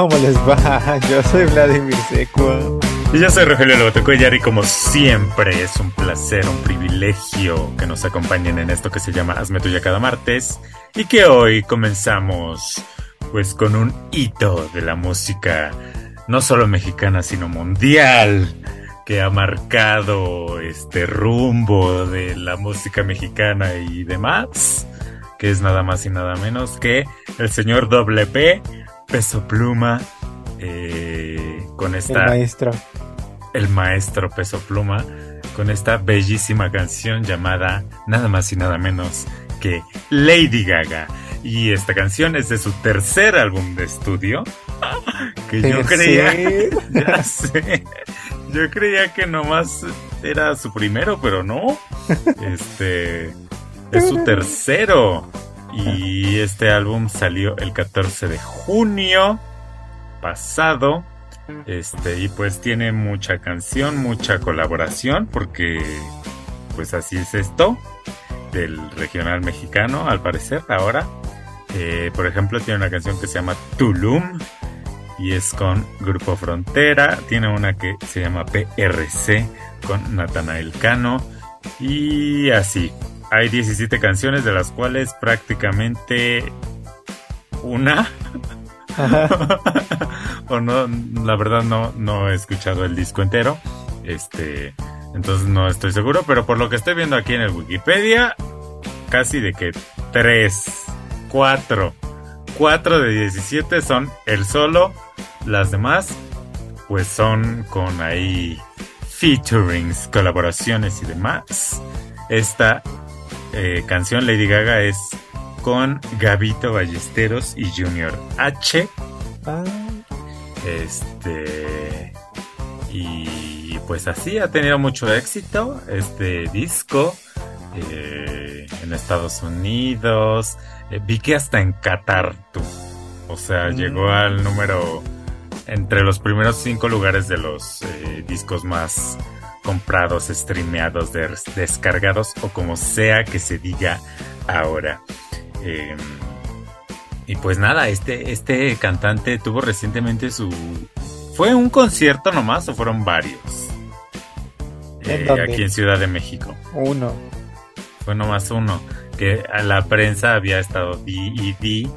¿Cómo les va? Yo soy Vladimir Seco. Y yo soy Rogelio Lobotecuellar y como siempre es un placer, un privilegio que nos acompañen en esto que se llama Hazme Tuya cada martes y que hoy comenzamos pues con un hito de la música no solo mexicana sino mundial que ha marcado este rumbo de la música mexicana y demás que es nada más y nada menos que el señor Doble P, Peso Pluma, eh, con esta... El maestro. El maestro Peso Pluma, con esta bellísima canción llamada nada más y nada menos que Lady Gaga. Y esta canción es de su tercer álbum de estudio. Que yo creía. Ya sé. Yo creía que nomás era su primero, pero no. Este. Es su tercero. Y este álbum salió el 14 de junio pasado. Este, y pues tiene mucha canción, mucha colaboración, porque pues así es esto del regional mexicano, al parecer, ahora. Eh, por ejemplo, tiene una canción que se llama Tulum y es con Grupo Frontera. Tiene una que se llama PRC con Natanael Cano y así. Hay 17 canciones de las cuales prácticamente una o no, la verdad no, no he escuchado el disco entero. Este, entonces no estoy seguro, pero por lo que estoy viendo aquí en el Wikipedia, casi de que 3, 4, 4 de 17 son el solo, las demás pues son con ahí featurings, colaboraciones y demás. Esta eh, canción Lady Gaga es con Gabito Ballesteros y Junior H. Ah. Este. Y pues así ha tenido mucho éxito este disco eh, en Estados Unidos. Eh, vi que hasta en Qatar, tú. O sea, mm. llegó al número. Entre los primeros cinco lugares de los eh, discos más comprados, streameados, descargados o como sea que se diga ahora. Em, y pues nada, este, este cantante tuvo recientemente su... ¿Fue un concierto nomás o fueron varios? Eh, aquí en Ciudad de México. Uno. Fue nomás uno. Que a la prensa había estado di y di.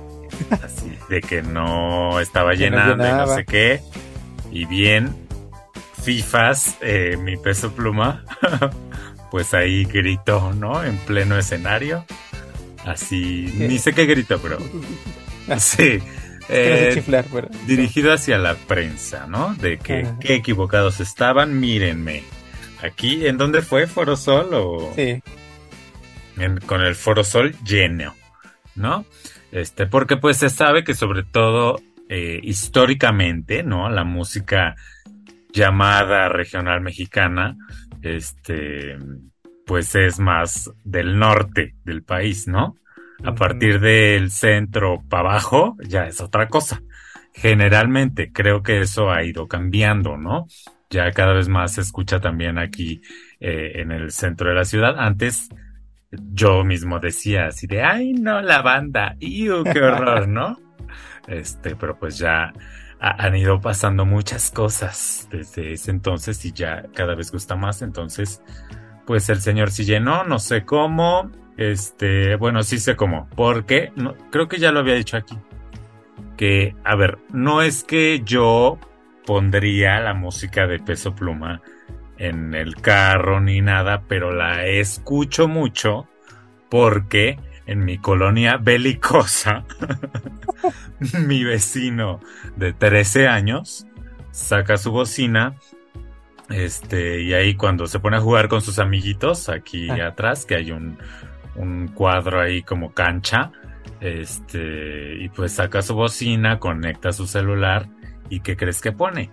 Así, de que no estaba llenando y no sé qué. Y bien, FIFAs, eh, mi peso pluma, pues ahí gritó, ¿no? En pleno escenario. Así, ni sé qué grito, pero. Sí. Eh, dirigido hacia la prensa, ¿no? De que qué equivocados estaban, mírenme. Aquí, ¿en dónde fue? ¿Foro Sol o...? Sí. con el Foro Sol lleno, ¿no? Este, porque pues se sabe que sobre todo eh, históricamente, ¿no? La música llamada regional mexicana, este, pues es más del norte del país, ¿no? A partir del centro para abajo ya es otra cosa. Generalmente creo que eso ha ido cambiando, ¿no? Ya cada vez más se escucha también aquí eh, en el centro de la ciudad. Antes yo mismo decía así de, ay, no, la banda, ¡iu, qué horror, ¿no? Este, pero pues ya han ido pasando muchas cosas desde ese entonces y ya cada vez gusta más. Entonces, pues el señor sí llenó, no sé cómo, este, bueno, sí sé cómo, porque creo que ya lo había dicho aquí, que, a ver, no es que yo pondría la música de peso pluma en el carro ni nada, pero la escucho mucho porque en mi colonia belicosa, mi vecino de 13 años, saca su bocina, este, y ahí cuando se pone a jugar con sus amiguitos, aquí Ah. atrás, que hay un, un cuadro ahí como cancha, este, y pues saca su bocina, conecta su celular, y ¿qué crees que pone?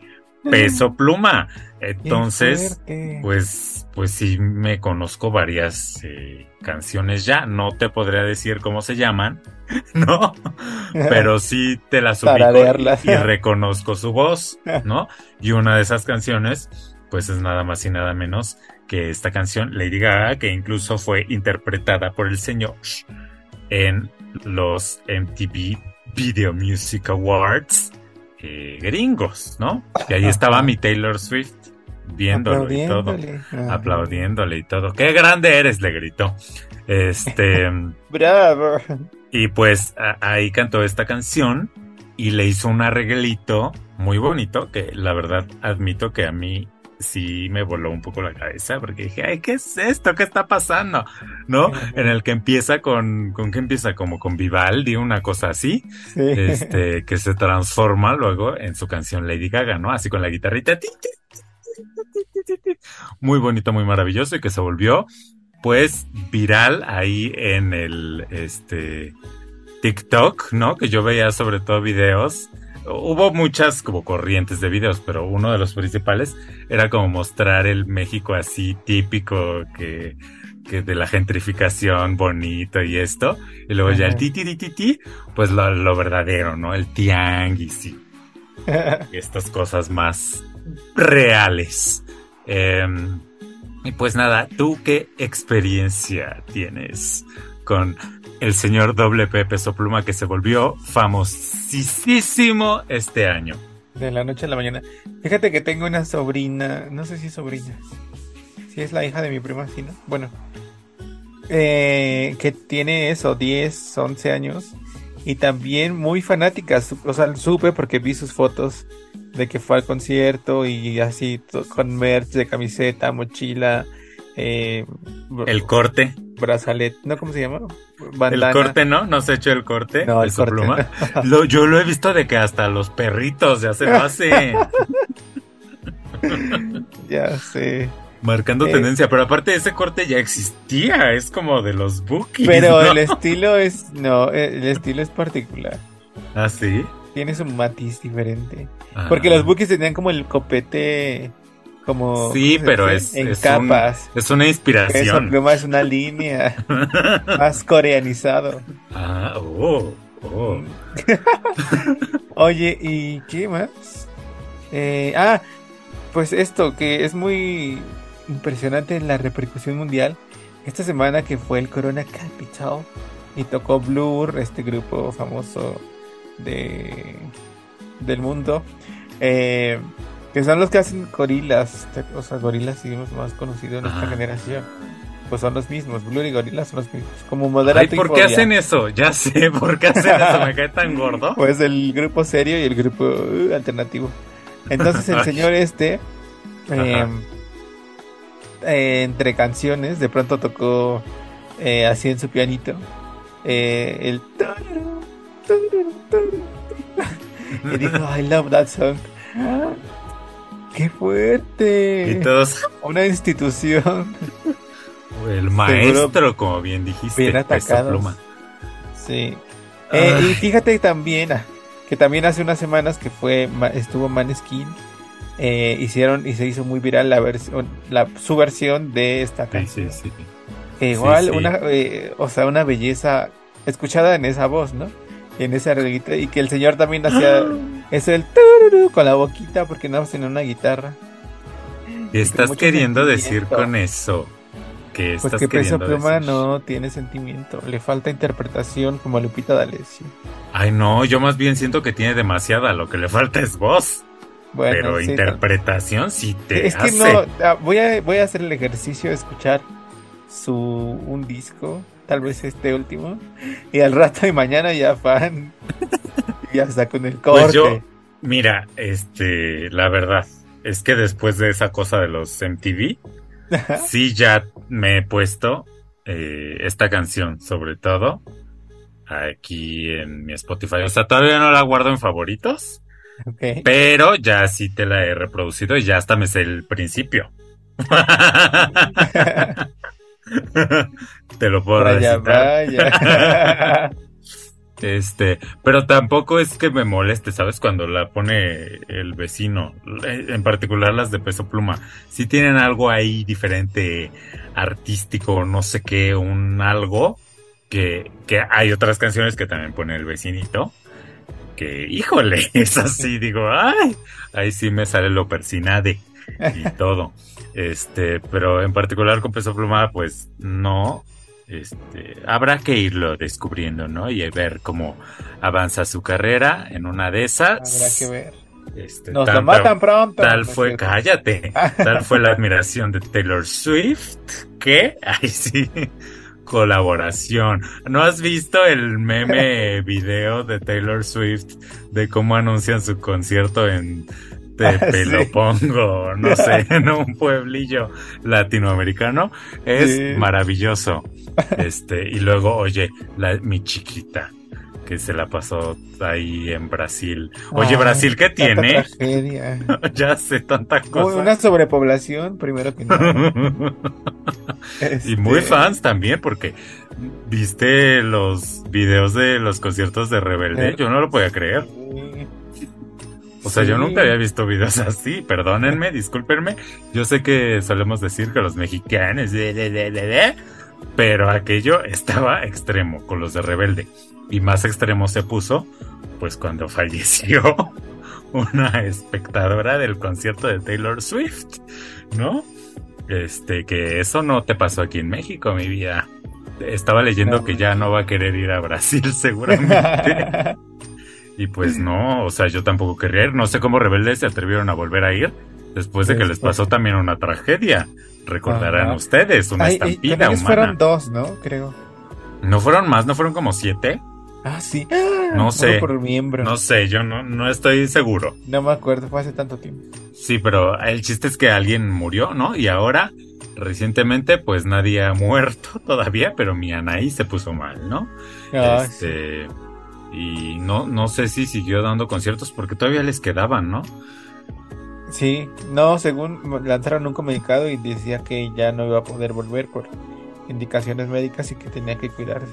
Peso pluma. Entonces, pues, pues sí me conozco varias eh, canciones ya. No te podría decir cómo se llaman, ¿no? Pero sí te las ubico y, y reconozco su voz, ¿no? Y una de esas canciones, pues es nada más y nada menos que esta canción Lady Gaga, que incluso fue interpretada por el señor en los MTV Video Music Awards eh, gringos, ¿no? Y ahí estaba mi Taylor Swift viéndolo y todo Aplaudiéndole. Aplaudiéndole y todo. ¡Qué grande eres! le gritó. Este, Bravo. y pues ahí cantó esta canción y le hizo un arreglito muy bonito que la verdad admito que a mí sí me voló un poco la cabeza porque dije, ay, ¿qué es esto? ¿Qué está pasando? ¿No? En el que empieza con, ¿con qué empieza? Como con Vivaldi, una cosa así, Sí. este, que se transforma luego en su canción Lady Gaga, ¿no? Así con la guitarrita. ti, ti, Muy bonito, muy maravilloso y que se volvió, pues, viral ahí en el, este, TikTok, ¿no? Que yo veía sobre todo videos. Hubo muchas como corrientes de videos, pero uno de los principales era como mostrar el México así típico que, que de la gentrificación bonito y esto. Y luego ya el ti ti ti, pues lo, lo verdadero, ¿no? El tianguis y y estas cosas más reales. Em, y pues nada, ¿tú qué experiencia tienes con el señor doble P Peso Pluma que se volvió famosísimo este año? De la noche a la mañana. Fíjate que tengo una sobrina, no sé si sobrina. Si es la hija de mi prima, sí, ¿no? Bueno. Eh, que tiene eso, 10, 11 años. Y también muy fanática. O sea, supe porque vi sus fotos de que fue al concierto y así con merch de camiseta, mochila, eh, El corte. brazalete, ¿no? ¿Cómo se llama? El corte, ¿no? ¿No se ha hecho el corte? No, el corte, Pluma. Lo- yo lo he visto de que hasta los perritos ya se lo hacen. Ya sé. Marcando Eh. tendencia. Pero aparte ese corte ya existía. Es como de los bookies. Pero ¿no? el estilo es, no, el estilo es particular. ¿Ah, sí? Tiene su matiz diferente. Ah. Porque los bookies tenían como el copete, como... Sí, ¿cómo se pero es, En es un- capas. es una Eso inspiración. pluma es una línea más coreanizado. Ah, oh, oh. Oye, ¿y qué más? Eh, ah, pues esto, que es muy impresionante la repercusión mundial. Esta semana que fue el Corona Capital y tocó Blur, este grupo famoso de del mundo, eh, que son los que hacen gorilas, o sea, gorilas digamos más conocido en nuestra generación. Pues son los mismos, Blur y gorilas son los mismos. Como moderato Ay, y ¿por qué Fobia. hacen eso? Ya sé, ¿por qué hacen eso? Me cae tan gordo. Pues el grupo serio y el grupo uh, alternativo. Entonces el señor este, eh, eh, entre canciones, de pronto tocó eh, así en su pianito el. Y dijo I love that song. ¡Qué fuerte! Y todos, Una institución el maestro, como bien dijiste, bien. Pluma. Sí. Eh, y fíjate también ah, que también hace unas semanas que fue estuvo Maneskin eh, hicieron y se hizo muy viral la versión la su versión de esta Sí, canción. sí, sí. Que igual sí. una eh, o sea una belleza escuchada en esa voz, ¿no? En esa reguita y que el señor también hacía es el tururú con la boquita porque no tenía una guitarra. ¿Qué estás queriendo decir con eso? ¿Qué Pues estás que Peso Pluma decir? no tiene sentimiento, le falta interpretación como a Lupita D'Alessio. Ay, no, yo más bien siento que tiene demasiada, lo que le falta es voz. Bueno, pero sí, interpretación sí te Es que no, ah, voy a, voy a hacer el ejercicio de escuchar su un disco, tal vez este último, y al rato y mañana ya fan, ya está con el corte. Pues yo, mira, este, la verdad es que después de esa cosa de los MTV, sí ya me he puesto eh, esta canción, sobre todo aquí en mi Spotify. O sea, todavía no la guardo en favoritos, Pero ya sí te la he reproducido y ya hasta me sé el principio. te lo puedo recitar. Este, pero tampoco es que me moleste, ¿sabes? Cuando la pone el vecino, en particular las de peso pluma, si tienen algo ahí diferente, artístico, no sé qué, un algo, que, que hay otras canciones que también pone el vecinito, que, híjole, es así, digo, ay, ahí sí me sale lo persinade y todo. Este, pero en particular con peso pluma, pues no, este, habrá que irlo descubriendo, ¿no? Y ver cómo avanza su carrera en una de esas. Habrá que ver. Este, Nos lo matan pronto. Tal fue, cállate, tal fue la admiración de Taylor Swift que, ay sí, colaboración. ¿No has visto el meme video de Taylor Swift de cómo anuncian su concierto en te lo pongo, no sé, en un pueblillo latinoamericano, es maravilloso. Este, y luego, oye, la, mi chiquita, que se la pasó ahí en Brasil. Oye, Brasil, ¿qué tiene? ya sé tanta cosa. Una sobrepoblación, primero que nada. Y muy este, fans también, porque viste los videos de los conciertos de Rebelde. Eh, Yo no lo podía creer. O sea, yo nunca había visto videos así, perdónenme, discúlpenme. Yo sé que solemos decir que los mexicanos, pero aquello estaba extremo con los de Rebelde. Y más extremo se puso, pues cuando falleció una espectadora del concierto de Taylor Swift, ¿no? Este, que eso no te pasó aquí en México, mi vida. Estaba leyendo que ya no va a querer ir a Brasil seguramente. Y pues no, o sea, yo tampoco querría ir. No sé cómo rebeldes se atrevieron a volver a ir después de que les pasó también una tragedia. Recordarán ustedes, una estampida humana. fueron dos, ¿no? Creo. ¿No fueron más? ¿No fueron como siete? Ah, sí. No sé. Por miembro. No sé, yo no, no estoy seguro. No me acuerdo, fue hace tanto tiempo. Sí, pero el chiste es que alguien murió, ¿no? Y ahora, recientemente, pues nadie ha muerto todavía, pero mi Anaí se puso mal, ¿no? Ah, este y no, no sé si siguió dando conciertos porque todavía les quedaban, ¿no? Sí, no, según lanzaron un comunicado y decía que ya no iba a poder volver por indicaciones médicas y que tenía que cuidarse.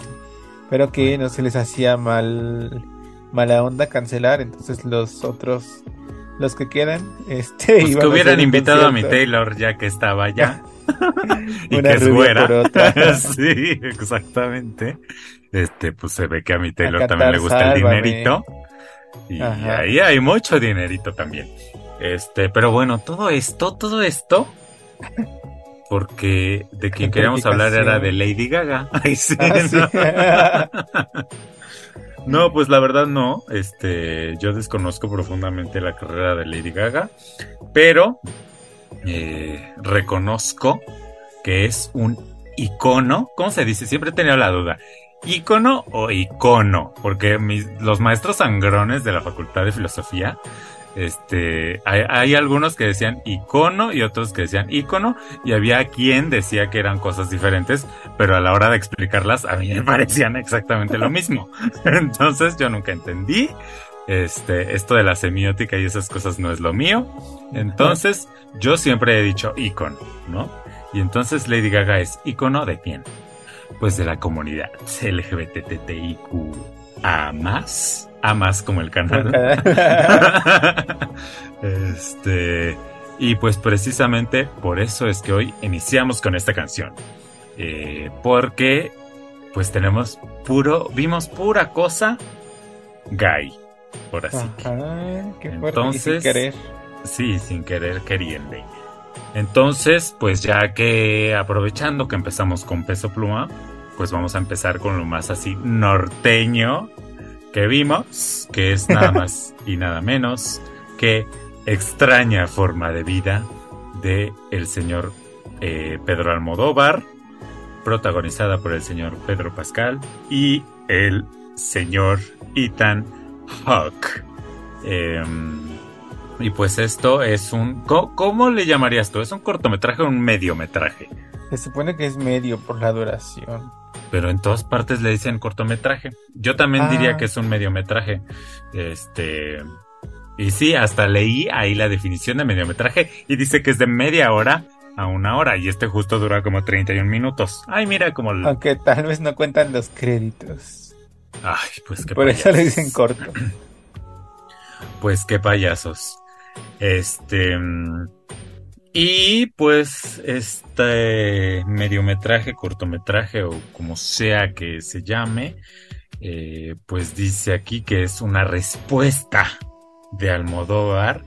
Pero que no se les hacía mal mala onda cancelar, entonces los otros los que quedan este pues que hubieran invitado a mi Taylor ya que estaba allá. y que es güera. sí, exactamente este, pues se ve que a mi Taylor también le gusta el dinerito. Y ahí hay mucho dinerito también. Este, pero bueno, todo esto, todo esto, porque de quien queríamos hablar era de Lady Gaga. Ah, no. pues la verdad no. Este, yo desconozco profundamente la carrera de Lady Gaga, pero eh, reconozco que es un icono. ¿Cómo se dice? Siempre he tenido la duda ícono o icono, porque mis, los maestros sangrones de la Facultad de Filosofía, este, hay, algunos que decían icono y otros que decían ícono, y había quien decía que eran cosas diferentes, pero a la hora de explicarlas a mí me parecían exactamente lo mismo. Entonces yo nunca entendí. Este, esto de la semiótica y esas cosas no es lo mío. Entonces, yo siempre he dicho icono, ¿no? Y entonces Lady Gaga es icono de quién? pues de la comunidad LGBTTIQ a más, a más como el canal. este, y pues precisamente por eso es que hoy iniciamos con esta canción. Eh, porque pues tenemos puro, vimos pura cosa gay, por así que. Entonces, sin querer. Sí, sin querer queriendo. Entonces, pues ya que aprovechando que empezamos con peso pluma, pues vamos a empezar con lo más así norteño que vimos, que es nada más y nada menos que extraña forma de vida de el señor eh, Pedro Almodóvar, protagonizada por el señor Pedro Pascal y el señor Ethan Hawke. Em, y pues esto es un... ¿cómo, le llamarías tú? ¿Es un cortometraje o un mediometraje? Se supone que es medio por la duración. Pero en todas partes le dicen cortometraje. Yo también diría ah. que es un mediometraje. Este. Y sí, hasta leí ahí la definición de mediometraje y dice que es de media hora a una hora y este justo dura como 31 minutos. Ay, mira como... Aunque tal vez no cuentan los créditos. Ay, pues qué Por eso le dicen corto. Pues qué payasos. Este... Y pues este mediometraje, cortometraje o como sea que se llame, eh, pues dice aquí que es una respuesta de Almodóvar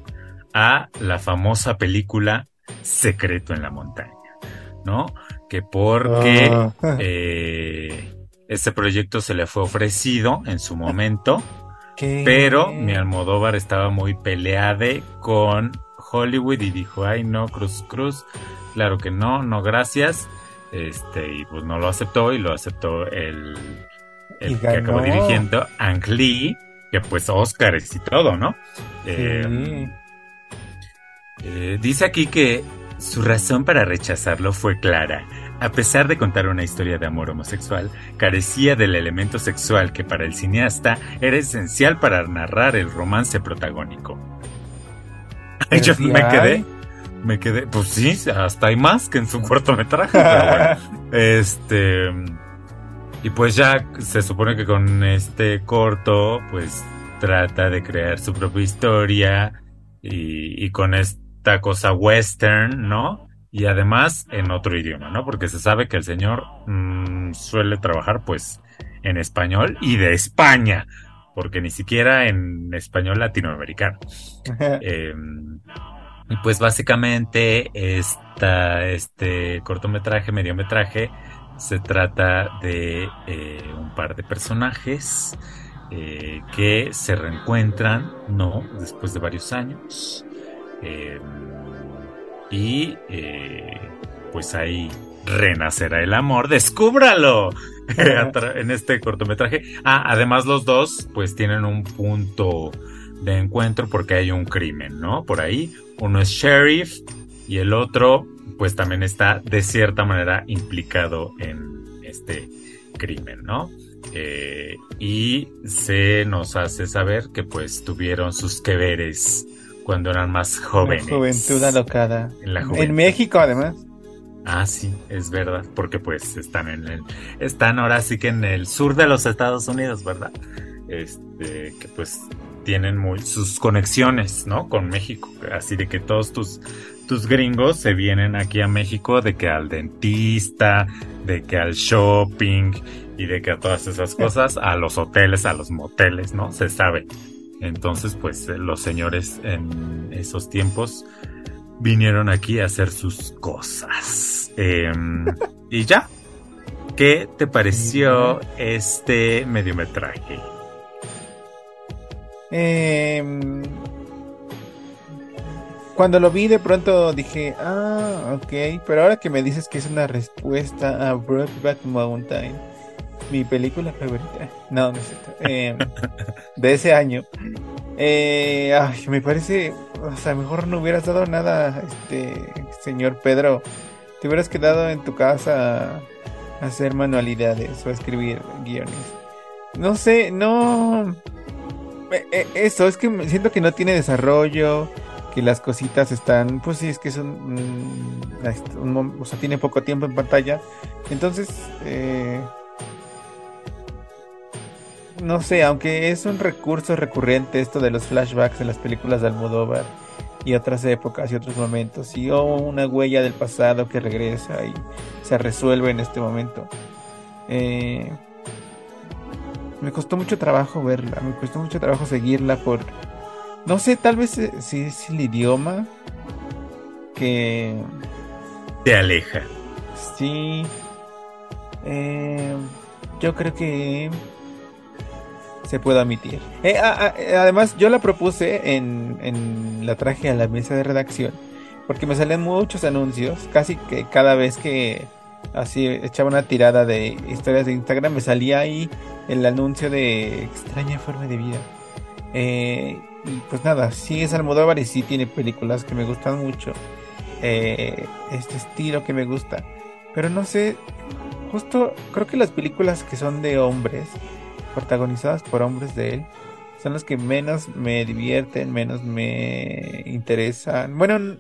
a la famosa película Secreto en la montaña, ¿no? Que porque Ah. eh, este proyecto se le fue ofrecido en su momento, ¿Qué? pero mi Almodóvar estaba muy peleade con Hollywood y dijo, ay no, Cruz Cruz, claro que no, no gracias. Este, y pues no lo aceptó y lo aceptó el, el que acabó dirigiendo, Ang Lee, que pues Oscars y todo, ¿no? Eh, eh, dice aquí que su razón para rechazarlo fue clara. A pesar de contar una historia de amor homosexual, carecía del elemento sexual que para el cineasta era esencial para narrar el romance protagónico. Yo me quedé, me quedé, pues sí, hasta hay más que en su cortometraje, pero bueno. Este. Y pues ya se supone que con este corto, pues trata de crear su propia historia y, y con esta cosa western, ¿no? Y además en otro idioma, ¿no? Porque se sabe que el señor mm, suele trabajar pues en español y de España, porque ni siquiera en español latinoamericano. Eh, y pues básicamente esta, este cortometraje, mediometraje, se trata de eh, un par de personajes eh, que se reencuentran, ¿no? Después de varios años. Eh, y eh, pues ahí renacerá el amor. ¡Descúbralo! en este cortometraje. Ah, además los dos pues tienen un punto de encuentro porque hay un crimen, ¿no? Por ahí. Uno es sheriff y el otro pues también está de cierta manera implicado en este crimen, ¿no? Eh, y se nos hace saber que pues tuvieron sus que veres cuando eran más jóvenes. La juventud alocada. En la En juventud. México, además. Ah, sí, es verdad, porque pues están en el, están ahora sí que en el sur de los Estados Unidos, ¿verdad? Este, que pues tienen muy sus conexiones, ¿no? Con México, así de que todos tus tus gringos se vienen aquí a México de que al dentista, de que al shopping y de que a todas esas cosas, a los hoteles, a los moteles, ¿no? Se sabe. Entonces, pues eh, los señores en esos tiempos vinieron aquí a hacer sus cosas. Em, y ya. ¿Qué te pareció este mediometraje? Eh, cuando lo vi de pronto dije, ah, ok, pero ahora que me dices que es una respuesta a Brokeback Mountain, mi película favorita, no, no es cierto, eh, de ese año, eh, ay, me parece, o sea, mejor no hubieras dado nada, este, señor Pedro, te hubieras quedado en tu casa a hacer manualidades o a escribir guiones. No sé, no... Eh, eh, Eso, es que siento que no tiene desarrollo, que las cositas están, pues sí, es que es un, un mom- o sea, tiene poco tiempo en pantalla. Entonces, eh, no sé, aunque es un recurso recurrente esto de los flashbacks en las películas de Almodóvar y otras épocas y otros momentos, y o una huella del pasado que regresa y se resuelve en este momento. Eh, me costó mucho trabajo verla, me costó mucho trabajo seguirla por... No sé, tal vez eh, si es el idioma que Te aleja. sí... eh, yo creo que se puede omitir. Eh, eh, además, yo la propuse en, en la traje a la mesa de redacción porque me salen muchos anuncios, casi que cada vez que así echaba una tirada de historias de Instagram me salía ahí el anuncio de extraña forma de vida. Eh, y pues nada, sí es Almodóvar y sí tiene películas que me gustan mucho. Eh, este estilo que me gusta. Pero no sé, justo creo que las películas que son de hombres, protagonizadas por hombres de él, son los que menos me divierten, menos me interesan. Bueno,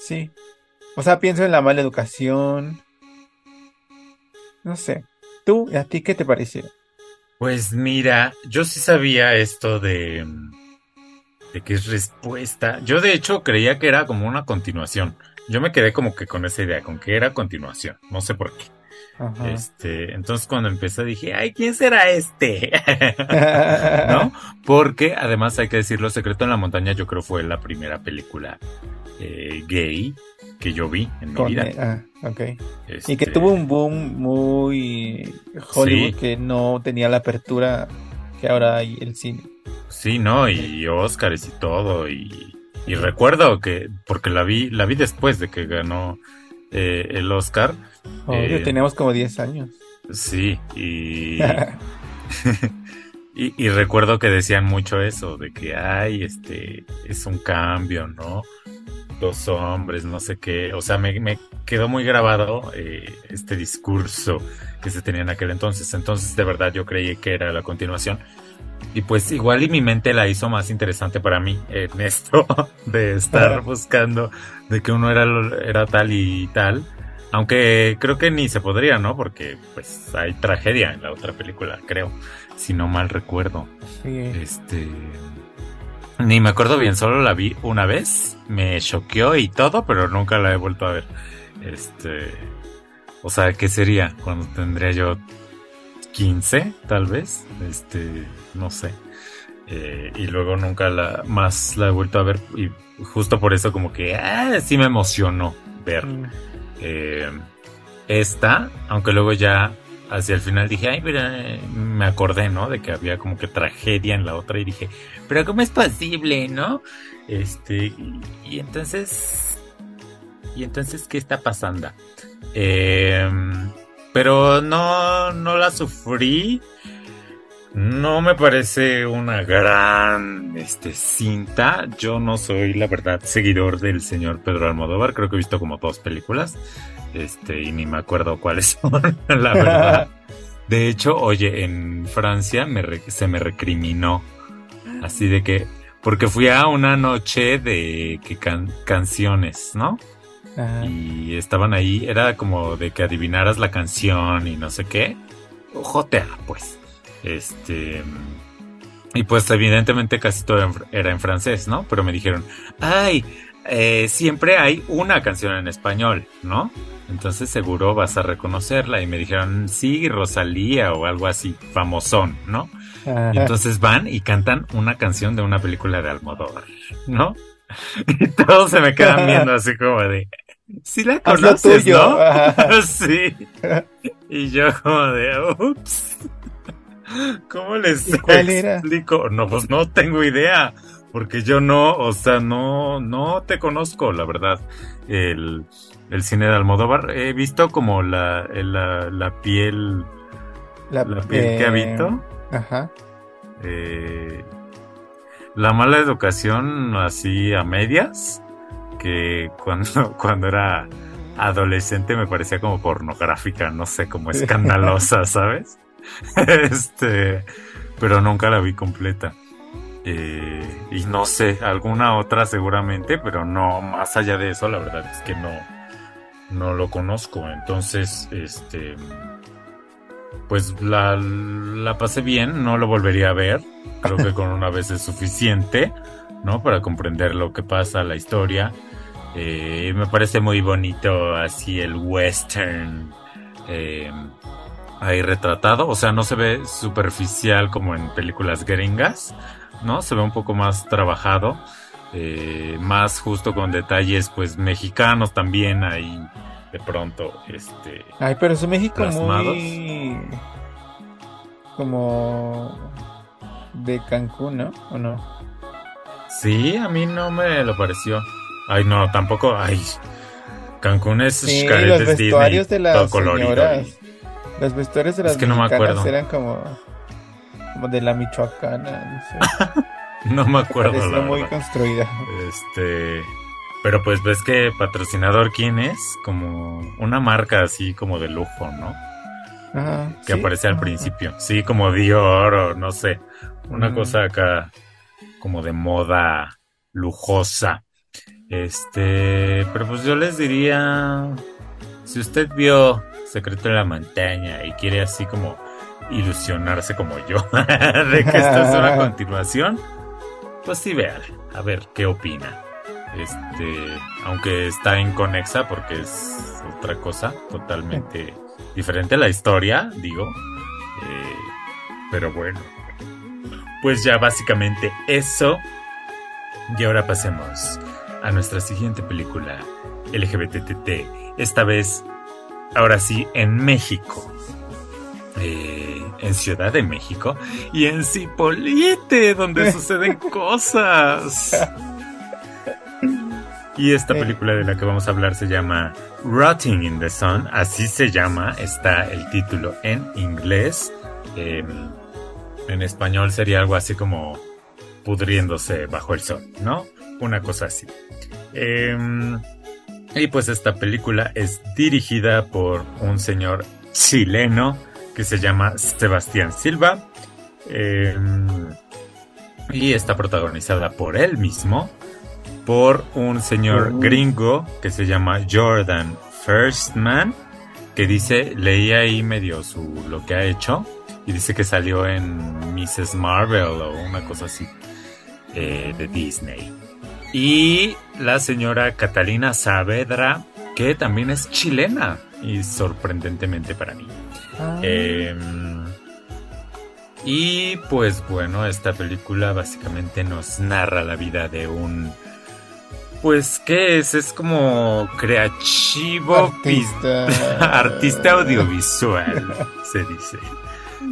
sí. O sea, pienso en la mala educación. No sé. ¿Tú, a ti qué te pareció? Pues mira, yo sí sabía esto de, de que es respuesta. Yo de hecho creía que era como una continuación. Yo me quedé como que con esa idea, con que era continuación. No sé por qué. Este, entonces cuando empecé dije, ay, ¿quién será este? ¿No? Porque además hay que decirlo, Secreto en la Montaña yo creo fue la primera película eh, gay que yo vi en mi vida. Ah, okay. Y que este tuvo un boom muy Hollywood que no tenía la apertura que ahora hay el cine. Sí, no, y Oscars y todo, y, y recuerdo que, porque la vi, la vi después de que ganó eh, el Oscar. Oh, eh, teníamos como 10 años. Sí, y, y, recuerdo que decían mucho eso, de que, ay, este, es un cambio, ¿no? Dos hombres, no sé qué. O sea, me, quedó muy grabado eh, este discurso que se tenía en aquel entonces. Entonces, de verdad, yo creí que era la continuación. Y pues igual y mi mente la hizo más interesante para mí en esto de estar buscando de que uno era, era tal y tal. Aunque creo que ni se podría, ¿no? Porque pues hay tragedia en la otra película, creo. Si no mal recuerdo. Este... Ni me acuerdo bien, solo la vi una vez. Me choqueó y todo, pero nunca la he vuelto a ver. Este... O sea, ¿qué sería? Cuando tendría yo 15, tal vez. Este, no sé. Eh, y luego nunca la más la he vuelto a ver. Y justo por eso, como que ah, sí me emocionó ver mm. eh, esta. Aunque luego ya hacia el final dije, ay, mira, me acordé, ¿no? De que había como que tragedia en la otra. Y dije, pero ¿cómo es posible, no? Este, y, entonces. Y entonces, ¿qué está pasando? Eh pero no, no la sufrí. No me parece una gran este, cinta. Yo no soy, la verdad, seguidor del señor Pedro Almodóvar. Creo que he visto como dos películas. Este, y ni me acuerdo cuáles son, la verdad. De hecho, oye, en Francia se me recriminó. Así de que, porque fui a una noche de que canciones, ¿no? Y estaban ahí, era como de que adivinaras la canción y no sé qué. Jotea, pues. Este. Y pues evidentemente casi todo era en francés, ¿no? Pero me dijeron, ay, eh, siempre hay una canción en español, ¿no? Entonces seguro vas a reconocerla. Y me dijeron, sí, Rosalía o algo así, famosón, ¿no? Y entonces van y cantan una canción de una película de Almodóvar, ¿no? Y todos se me quedan viendo así como de, Sí la conoces, ¿no? sí. Y yo como de, ups. ¿Cómo les explico? No, pues no tengo idea. Porque yo no, o sea, no, no te conozco, la verdad. El, el cine de Almodóvar. He visto como la, la, la piel. La, piel que habito. Ajá. Eh, la mala educación así a medias que cuando, cuando era adolescente me parecía como pornográfica, no sé, como escandalosa, ¿sabes? este, pero nunca la vi completa. Eh, y no sé, alguna otra seguramente, pero no, más allá de eso, la verdad es que no, no lo conozco. Entonces, este, pues la, la pasé bien, no lo volvería a ver. Creo que con una vez es suficiente. ¿no? Para comprender lo que pasa, la historia. Eh, me parece muy bonito así el western eh, ahí retratado. O sea, no se ve superficial como en películas gringas, ¿no? Se ve un poco más trabajado. Eh, más justo con detalles pues mexicanos también ahí de pronto este ay pero es México muy como de Cancún no o no Sí, a mí no me lo pareció. Ay, no, tampoco. Ay, Cancún es sí, los vestuarios de las señoras. Los vestuarios de las es que no me acuerdo. eran como, como de la Michoacana, no sé. no me acuerdo. La muy construida. Este, pero pues ves que patrocinador quién es, como una marca así como de lujo, ¿no? que aparece al principio. Sí, como Dior o no sé Una Mm. cosa acá como de moda lujosa. Este, pero pues yo les diría, si usted vio Secreto de la Montaña y quiere así como ilusionarse como yo de que esto es una continuación, pues sí véale, a ver qué opina. Este, aunque está inconexa porque es otra cosa totalmente diferente a la historia, digo. Eh, pero bueno, pues ya básicamente eso. Y ahora pasemos a nuestra siguiente película, LGBTT. Esta vez, ahora sí, en México. Eh, en Ciudad de México y en Cipolite, donde suceden cosas. Y esta película de la que vamos a hablar se llama Rotting in the Sun, así se llama, está el título en inglés. Eh, en español sería algo así como pudriéndose bajo el sol, ¿no? Una cosa así. Eh, y pues esta película es dirigida por un señor chileno que se llama Sebastián Silva. Eh, y está protagonizada por él mismo, por un señor Uh. gringo que se llama Jordan Firstman, que dice, leí ahí medio su lo que ha hecho, y dice que salió en Mrs. Marvel o una cosa así eh, de Disney. Y la señora Catalina Saavedra, que también es chilena, y sorprendentemente para mí. Ah, Eh, y pues bueno, esta película básicamente nos narra la vida de un... Pues, ¿qué es? Es como creativo... artista. artista audiovisual, se dice.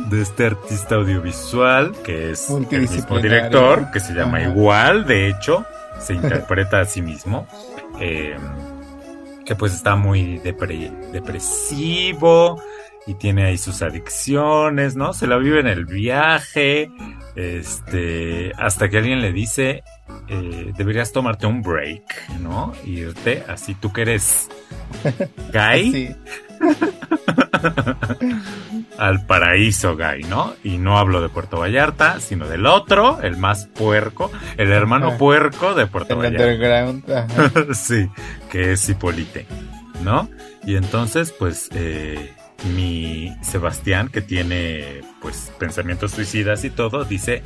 De este artista audiovisual, que es el mismo director, que se llama Ajá. igual, de hecho, se interpreta a sí mismo. eh, que pues está muy depre- depresivo y tiene ahí sus adicciones, ¿no? Se la vive en el viaje, este, hasta que alguien le dice, eh, deberías tomarte un break, ¿no? Irte, así tú que eres gay, Sí. al paraíso gay, ¿no? Y no hablo de Puerto Vallarta, sino del otro, el más puerco, el hermano Ajá. puerco de Puerto El Vallarta. underground. ajá. sí, que es Hipolite, ¿no? Y entonces, pues, eh, mi Sebastián, que tiene, pues, pensamientos suicidas y todo, dice,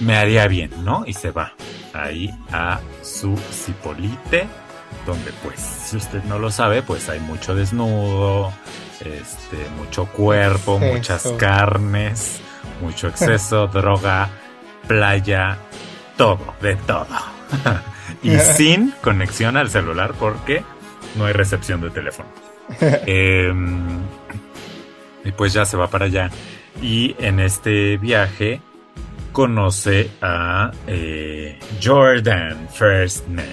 me haría bien, ¿no? Y se va ahí a su Cipolite, donde, pues, si usted no lo sabe, pues hay mucho desnudo, este, mucho cuerpo, Exceso. muchas carnes, mucho exceso, droga, playa, todo, de todo. y sin conexión al celular porque no hay recepción de teléfono. Em, y pues ya se va para allá. Y en este viaje conoce a eh, Jordan Firstman,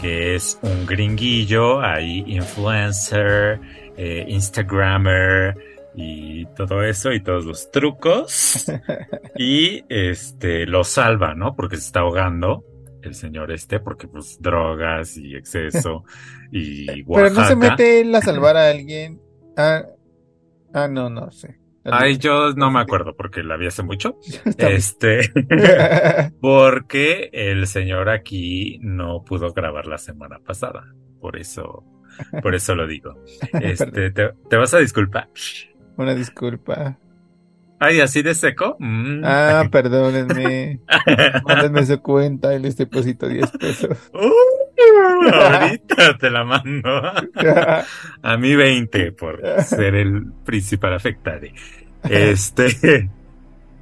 que es un gringuillo, ahí influencer, eh, Instagrammer y todo eso y todos los trucos. y este lo salva, ¿no? Porque se está ahogando el señor este, porque pues drogas y exceso y Pero no se Oaxaca. mete él a salvar a alguien. Ah, ah no, no sé. Ay, yo no me acuerdo porque la vi hace mucho. Este, porque el señor aquí no pudo grabar la semana pasada. Por eso, por eso lo digo. Este, te, te vas a disculpar. Una disculpa. Ay, así de seco. Mm. Ah, perdónenme. Mándenme su cuenta y les deposito 10 pesos. Uh, ahorita te la mando. A mí 20 por ser el principal afectado. Este.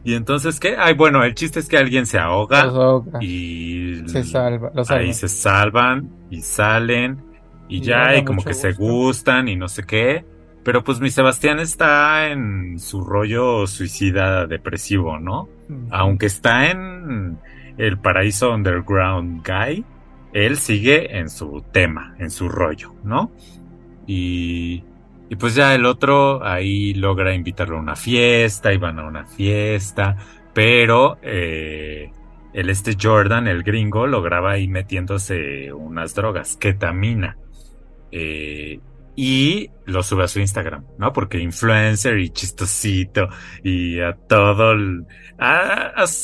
¿Y entonces qué? Ay, bueno, el chiste es que alguien se Los ahoga ahoga. y Se salva. Los salva. ahí se salvan y salen y Y ya y como que se gustan y no sé qué. Pero pues mi Sebastián está en su rollo suicida depresivo, ¿no? Mm. Aunque está en el paraíso underground guy, él sigue en su tema, en su rollo, ¿no? Y, pues ya el otro ahí logra invitarlo a una fiesta, y van a una fiesta, pero eh, el este Jordan, el gringo, lograba ahí metiéndose unas drogas, ketamina. Eh, y lo sube a su Instagram, ¿no? Porque influencer y chistosito y a todo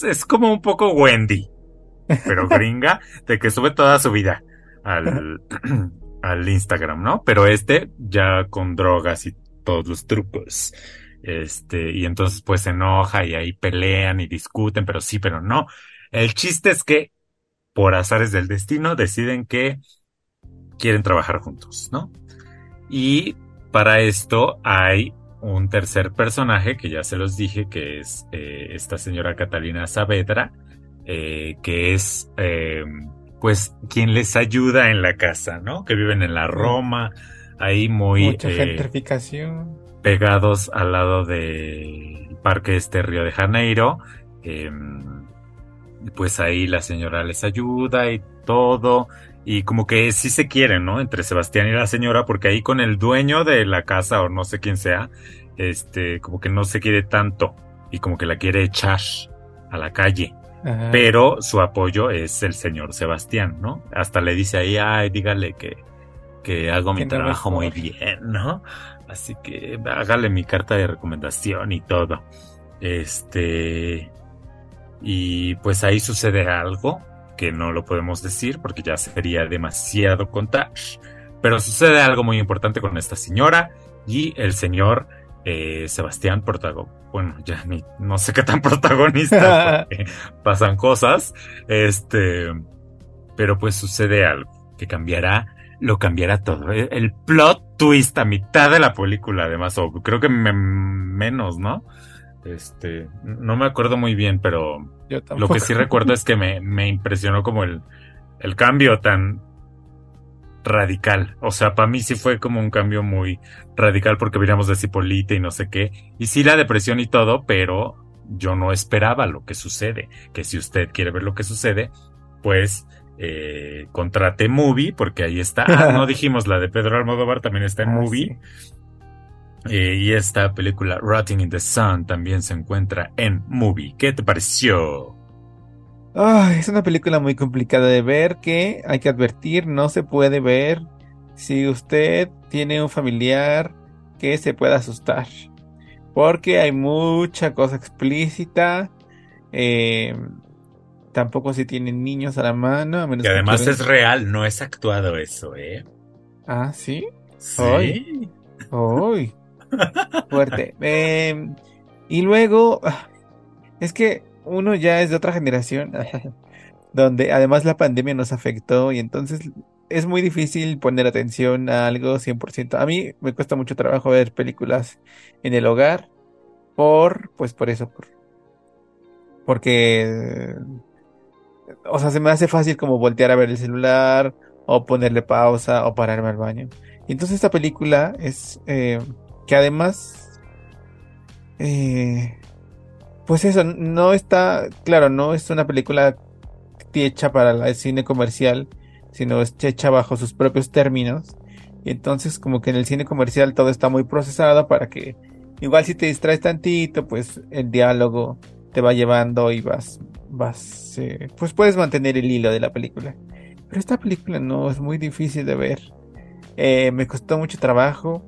es como un poco Wendy, pero gringa, de que sube toda su vida al, al Instagram, ¿no? Pero este ya con drogas y todos los trucos. Este, y entonces pues se enoja y ahí pelean y discuten, pero sí, pero no. El chiste es que por azares del destino deciden que quieren trabajar juntos, ¿no? Y para esto hay un tercer personaje que ya se los dije, que es eh, esta señora Catalina Saavedra, eh, que es eh, pues quien les ayuda en la casa, ¿no? Que viven en la Roma, ahí muy... Mucha gentrificación. Pegados al lado del parque este Río de Janeiro. Em, pues ahí la señora les ayuda y todo y como que sí se quieren, ¿no? Entre Sebastián y la señora, porque ahí con el dueño de la casa o no sé quién sea, este, como que no se quiere tanto y como que la quiere echar a la calle. Pero su apoyo es el señor Sebastián, ¿no? Hasta le dice ahí, ay, dígale que, que hago mi trabajo muy bien, ¿no? Así que hágale mi carta de recomendación y todo. Este. Y pues ahí sucede algo que no lo podemos decir porque ya sería demasiado contar. Pero sucede algo muy importante con esta señora y el señor eh, Sebastián Portago. Bueno, ya ni no sé qué tan protagonista pasan cosas. Este, pero pues sucede algo que cambiará, lo cambiará todo. El, plot twist a mitad de la película, además, o creo que menos, ¿no? Este, no me acuerdo muy bien, pero lo que sí recuerdo es que me, me impresionó como el, el cambio tan radical. O sea, para mí sí fue como un cambio muy radical porque veníamos de Cipolite y no sé qué. Y sí la depresión y todo, pero yo no esperaba lo que sucede. Que si usted quiere ver lo que sucede, pues eh, contrate Movie, porque ahí está. Ah, no dijimos la de Pedro Almodóvar, también está en ah, Movie. Eh, y esta película Rotting in the Sun también se encuentra en Movie. ¿Qué te pareció? Es una película muy complicada de ver que hay que advertir, no se puede ver si usted tiene un familiar que se pueda asustar. Porque hay mucha cosa explícita. Eh, tampoco si tienen niños a la mano. y además es real, no es actuado eso, ¿eh? Ah, sí. Sí. Hoy. Fuerte. Em, y luego, ah, es que uno ya es de otra generación, donde además la pandemia nos afectó y entonces es muy difícil poner atención a algo 100%. A mí me cuesta mucho trabajo ver películas en el hogar por, pues por eso, por, porque, o sea, se me hace fácil como voltear a ver el celular o ponerle pausa o pararme al baño. Y entonces esta película es... Eh, que además, eh, pues eso, no está, claro, no es una película hecha para el cine comercial, sino es hecha bajo sus propios términos. Y entonces como que en el cine comercial todo está muy procesado para que igual si te distraes tantito, pues el diálogo te va llevando y vas, vas, eh, pues puedes mantener el hilo de la película. Pero esta película no es muy difícil de ver. Eh, me costó mucho trabajo.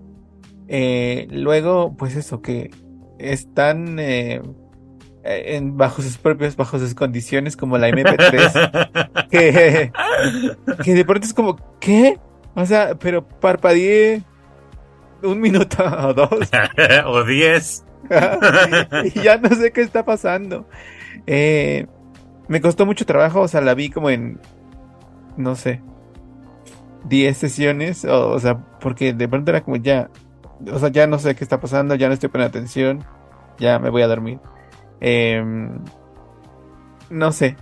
Eh, luego, pues eso, que están eh, en, bajo sus propios, bajo sus condiciones, como la MP3, que, que de pronto es como, ¿qué? O sea, pero parpadeé un minuto o dos. o diez. y ya no sé qué está pasando. Eh, me costó mucho trabajo, o sea, la vi como en, no sé, 10 sesiones, o, o sea, porque de pronto era como ya, o sea, ya no sé qué está pasando, ya no estoy poniendo atención, ya me voy a dormir. Em, no sé,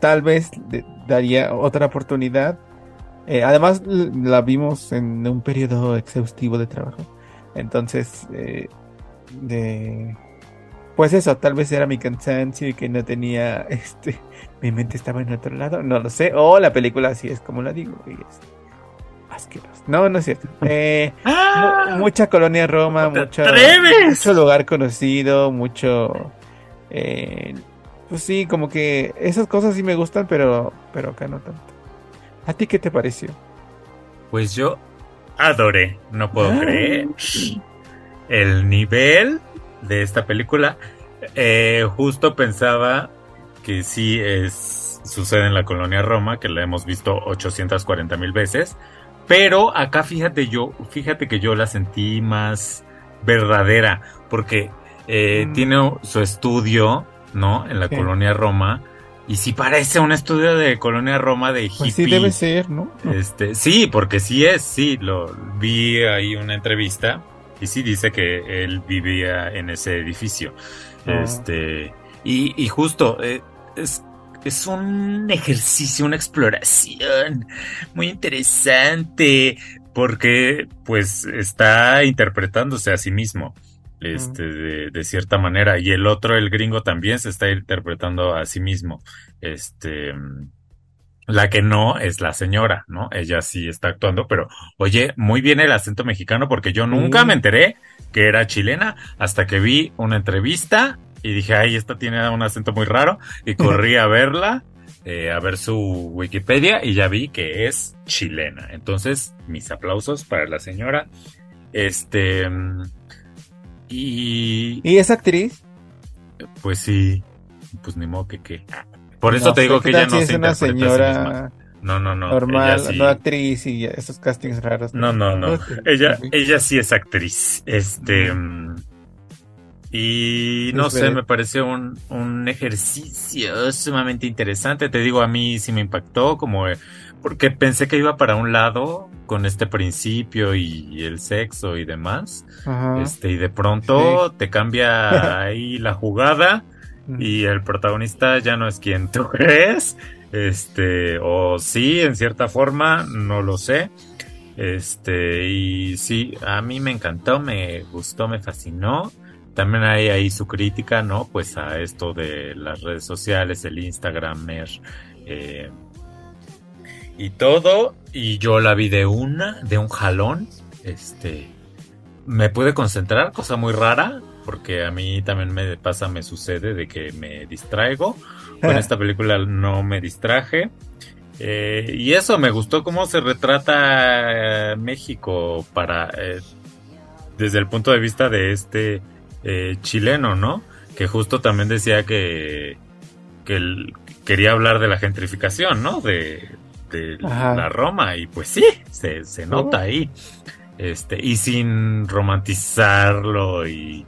tal vez daría otra oportunidad. Eh, además, la vimos en un periodo exhaustivo de trabajo. Entonces, eh, de... Pues eso, tal vez era mi cansancio y que no tenía, este, mi mente estaba en otro lado, no lo sé. O la película así es como la digo. No, no es cierto. Eh, ¡Ah! mucha colonia Roma, mucho, mucho, lugar conocido, mucho... Eh, pues sí, como que esas cosas sí me gustan, pero, pero acá no tanto. ¿A ti qué te pareció? Pues yo adoré. No puedo Ah. creer el nivel de esta película. Eh, justo pensaba que sí es sucede en la colonia Roma, que la hemos visto 840 mil veces. Pero acá fíjate yo, fíjate que yo la sentí más verdadera, porque eh, Mm. tiene su estudio, ¿no? En la Sí. colonia Roma. Y sí parece un estudio de colonia Roma de hippie. Pues sí debe ser, ¿no? Este, sí, porque sí es, sí, lo vi ahí una entrevista y sí dice que él vivía en ese edificio. Ah. Este, y, y justo, eh, es, es un ejercicio, una exploración muy interesante porque pues está interpretándose a sí mismo. Este, de, de cierta manera. Y el otro, el gringo, también se está interpretando a sí mismo. Este, la que no es la señora, ¿no? Ella sí está actuando, pero oye, muy bien el acento mexicano porque yo nunca me enteré que era chilena hasta que vi una entrevista y dije, ay, esta tiene un acento muy raro y corrí a verla, eh, a ver su Wikipedia y ya vi que es chilena. Entonces, mis aplausos para la señora. Este... Y ¿Y esa actriz? pues sí, pues ni modo que qué. Por eso No te digo ¿qué que ella no si se es una sí señora No, no, no. normal, sí- no actriz y esos castings raros. No, no, no. Ella, ella sí es actriz. Este. mm, Y no sé, me pareció un, un ejercicio sumamente interesante. Te digo, a mí sí me impactó, como eh, porque pensé que iba para un lado con este principio y, el sexo y demás. Ajá. Este, y de pronto te cambia ahí la jugada Mm. y el protagonista ya no es quien tú crees. Este, o sí, en cierta forma, no lo sé. Este, y sí, a mí me encantó, me gustó, me fascinó. También hay ahí su crítica, ¿no? Pues a esto de las redes sociales, el Instagram, eh, y todo. Y yo la vi de una, de un jalón. Este, me pude concentrar, cosa muy rara, porque a mí también me pasa, me sucede de que me distraigo. Con esta película no me distraje. Eh, y eso, me gustó cómo se retrata eh, México para eh, desde el punto de vista de este eh, chileno, ¿no? Que justo también decía que, que él quería hablar de la gentrificación, ¿no? De, la Roma, y pues sí, se, se nota ahí. Este, y sin romantizarlo y,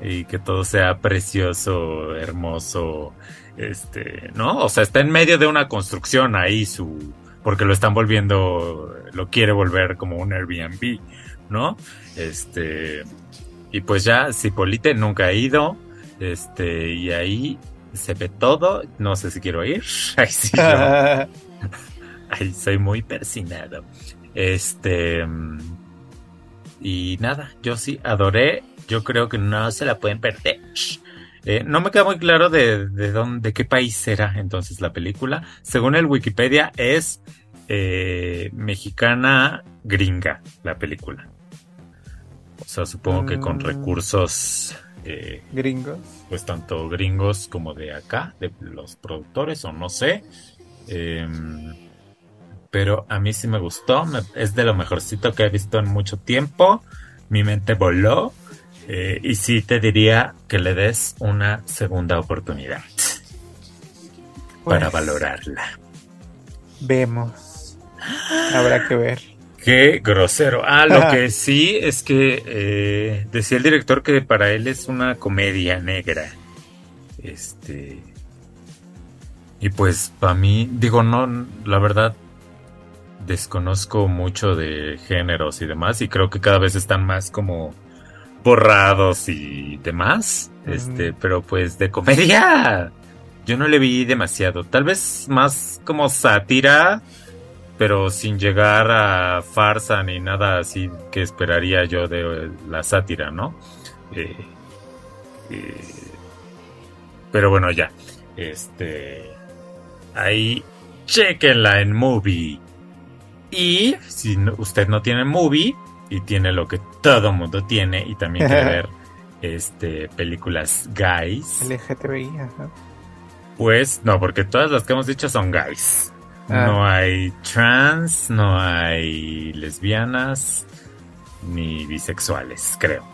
y que todo sea precioso, hermoso, este, ¿no? O sea, está en medio de una construcción ahí su, porque lo están volviendo, lo quiere volver como un Airbnb, ¿no? Este, y pues ya, Cipolite nunca ha ido, este, y ahí se ve todo, no sé si quiero ir, ahí sí, yo, Ay, soy muy persinado. Este. Y nada, yo sí adoré. Yo creo que no se la pueden perder. Eh, no me queda muy claro de, de dónde, de qué país era entonces la película. Según el Wikipedia, es eh, mexicana gringa la película. O sea, supongo que con Mm. recursos, eh, Gringos. pues tanto gringos como de acá, de los productores, o no sé. Em, pero a mí sí me gustó, me- es de lo mejorcito que he visto en mucho tiempo. Mi mente voló. eh, y sí te diría que le des una segunda oportunidad para Pues, valorarla. Vemos. Habrá que ver. Qué grosero. Ah, lo que sí es que eh, decía el director que para él es una comedia negra. Este. Y pues para mí, digo, no, la verdad, desconozco mucho de géneros y demás, y creo que cada vez están más como borrados y demás. Este, pero pues de comedia, yo no le vi demasiado. Tal vez más como sátira pero sin llegar a farsa ni nada así que esperaría yo de la sátira, ¿no? Eh, eh, pero bueno, ya. Este. Ahí, chequenla en movie. Y si no- usted no tiene movie y tiene lo que todo mundo tiene y también quiere ver este películas guys, LGTBI, ajá. pues no, porque todas las que hemos dicho son guys. Ah. No hay trans, no hay lesbianas, ni bisexuales, creo.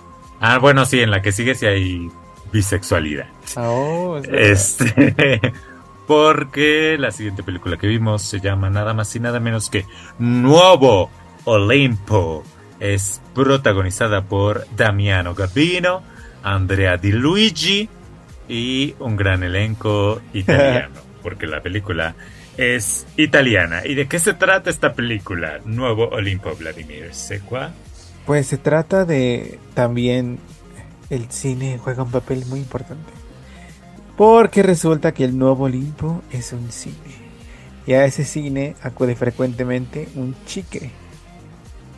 Ah, bueno, sí, en la que sigue sí hay bisexualidad. Oh, es. Este, porque la siguiente película que vimos se llama nada más y nada menos que Nuevo Olimpo. Es protagonizada por Damiano Gabino, Andrea Di Luigi y un gran elenco italiano, porque la película es italiana. ¿Y de qué se trata esta película? Nuevo Olimpo, Vladimir Secua. Pues se trata de también el cine juega un papel muy importante. Porque resulta que el nuevo Olimpo es un cine. Y a ese cine acude frecuentemente un chique.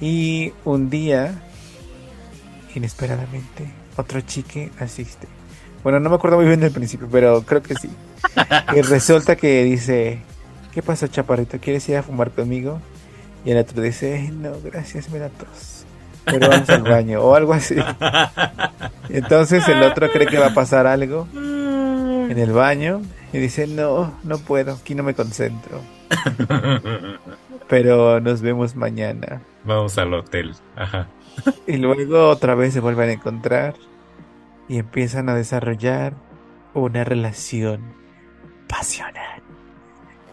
Y un día, inesperadamente, otro chique asiste. Bueno, no me acuerdo muy bien del principio, pero creo que sí. Y resulta que dice, ¿qué pasa chaparrito? ¿Quieres ir a fumar conmigo? Y el otro dice, no, gracias, me da tos. Pero vamos al baño o algo así. Entonces el otro cree que va a pasar algo en el baño y dice, no, no puedo, aquí no me concentro. Pero nos vemos mañana. Vamos al hotel. Ajá. Y luego otra vez se vuelven a encontrar y empiezan a desarrollar una relación pasional.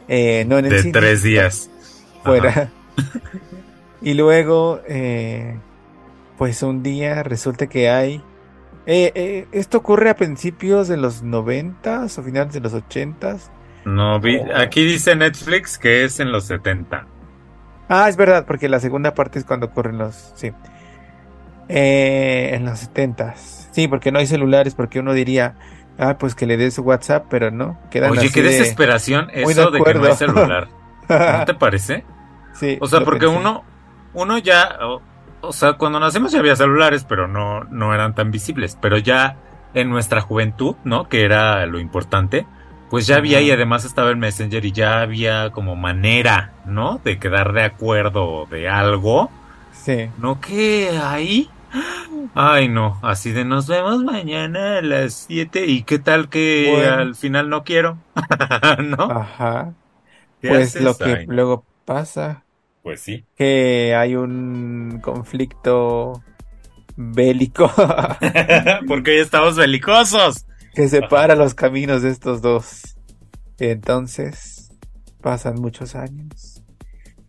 Eh, no en el De cine, tres días. fuera. y luego, eh, pues un día resulta que hay... eh, eh, esto ocurre a principios de los noventas o finales de los ochentas. No vi, Oh. aquí dice Netflix que es en los 70. Ah, es verdad, porque la segunda parte es cuando ocurren los... Sí. Eh, en los setentas. Sí, porque no hay celulares, porque uno diría, ah, pues que le dé su WhatsApp, pero no. Quedan Oye, qué de- desesperación de eso de, que no hay celular. ¿No te parece? sí, O sea, porque pensé. uno, uno ya, o, o sea, cuando nacimos ya había celulares, pero no, no eran tan visibles. Pero ya en nuestra juventud, ¿no? Que era lo importante, pues ya había Ajá. y además estaba el Messenger y ya había como manera, ¿no? De quedar de acuerdo de algo. Sí. ¿No que ahí? Ay, no, así de nos vemos mañana a las 7 y qué tal que Bueno. al final no quiero, ¿no? Ajá. ¿Qué Pues lo que luego pasa, Pues sí. que hay un conflicto bélico Porque ya estamos belicosos. que separa los caminos de estos dos. Entonces, pasan muchos años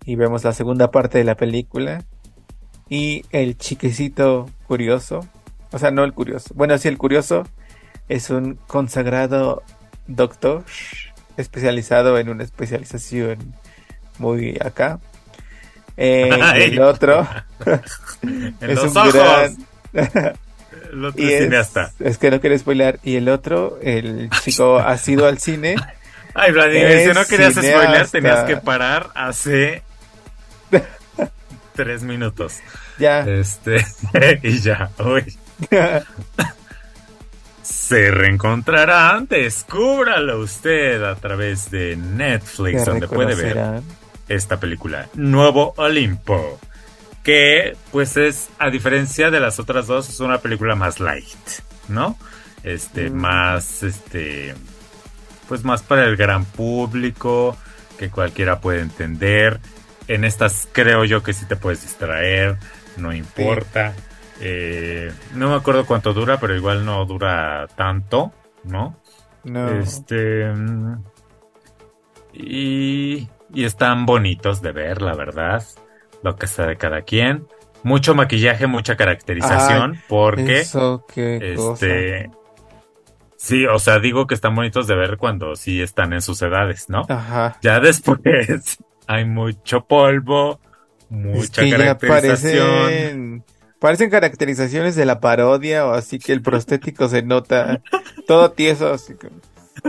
y vemos la segunda parte de la película y el chiquecito curioso, o sea, no el curioso, bueno, sí el curioso es un consagrado doctor especializado en una especialización muy acá. Eh, el otro En es los un ojos. gran El otro es cineasta. es que no quiero spoiler. Y el otro, el chico ha sido al cine. Ay, Vladimir, si no querías spoiler, cineasta. tenías que parar hace tres minutos. Ya. Este, y ya, uy. Se reencontrarán, descúbralo usted a través de Netflix, donde puede ver esta película, Nuevo Olimpo, que pues es, a diferencia de las otras dos, es una película más light, ¿no? Este, Mm. más, este, pues más para el gran público, que cualquiera puede entender. En estas creo yo que sí te puedes distraer, no importa. Eh, no me acuerdo cuánto dura, pero igual no dura tanto, ¿no? No. Este. Y, y están bonitos de ver, la verdad. Lo que sea de cada quien. Mucho maquillaje, mucha caracterización. porque. Eso, qué cosa. Este. Sí, o sea, digo que están bonitos de ver cuando sí están en sus edades, ¿no? Ajá. Ya después hay mucho polvo, Es mucha que ya caracterización. parecen. Parecen caracterizaciones de la parodia, o así que el prostético se nota todo tieso, así que.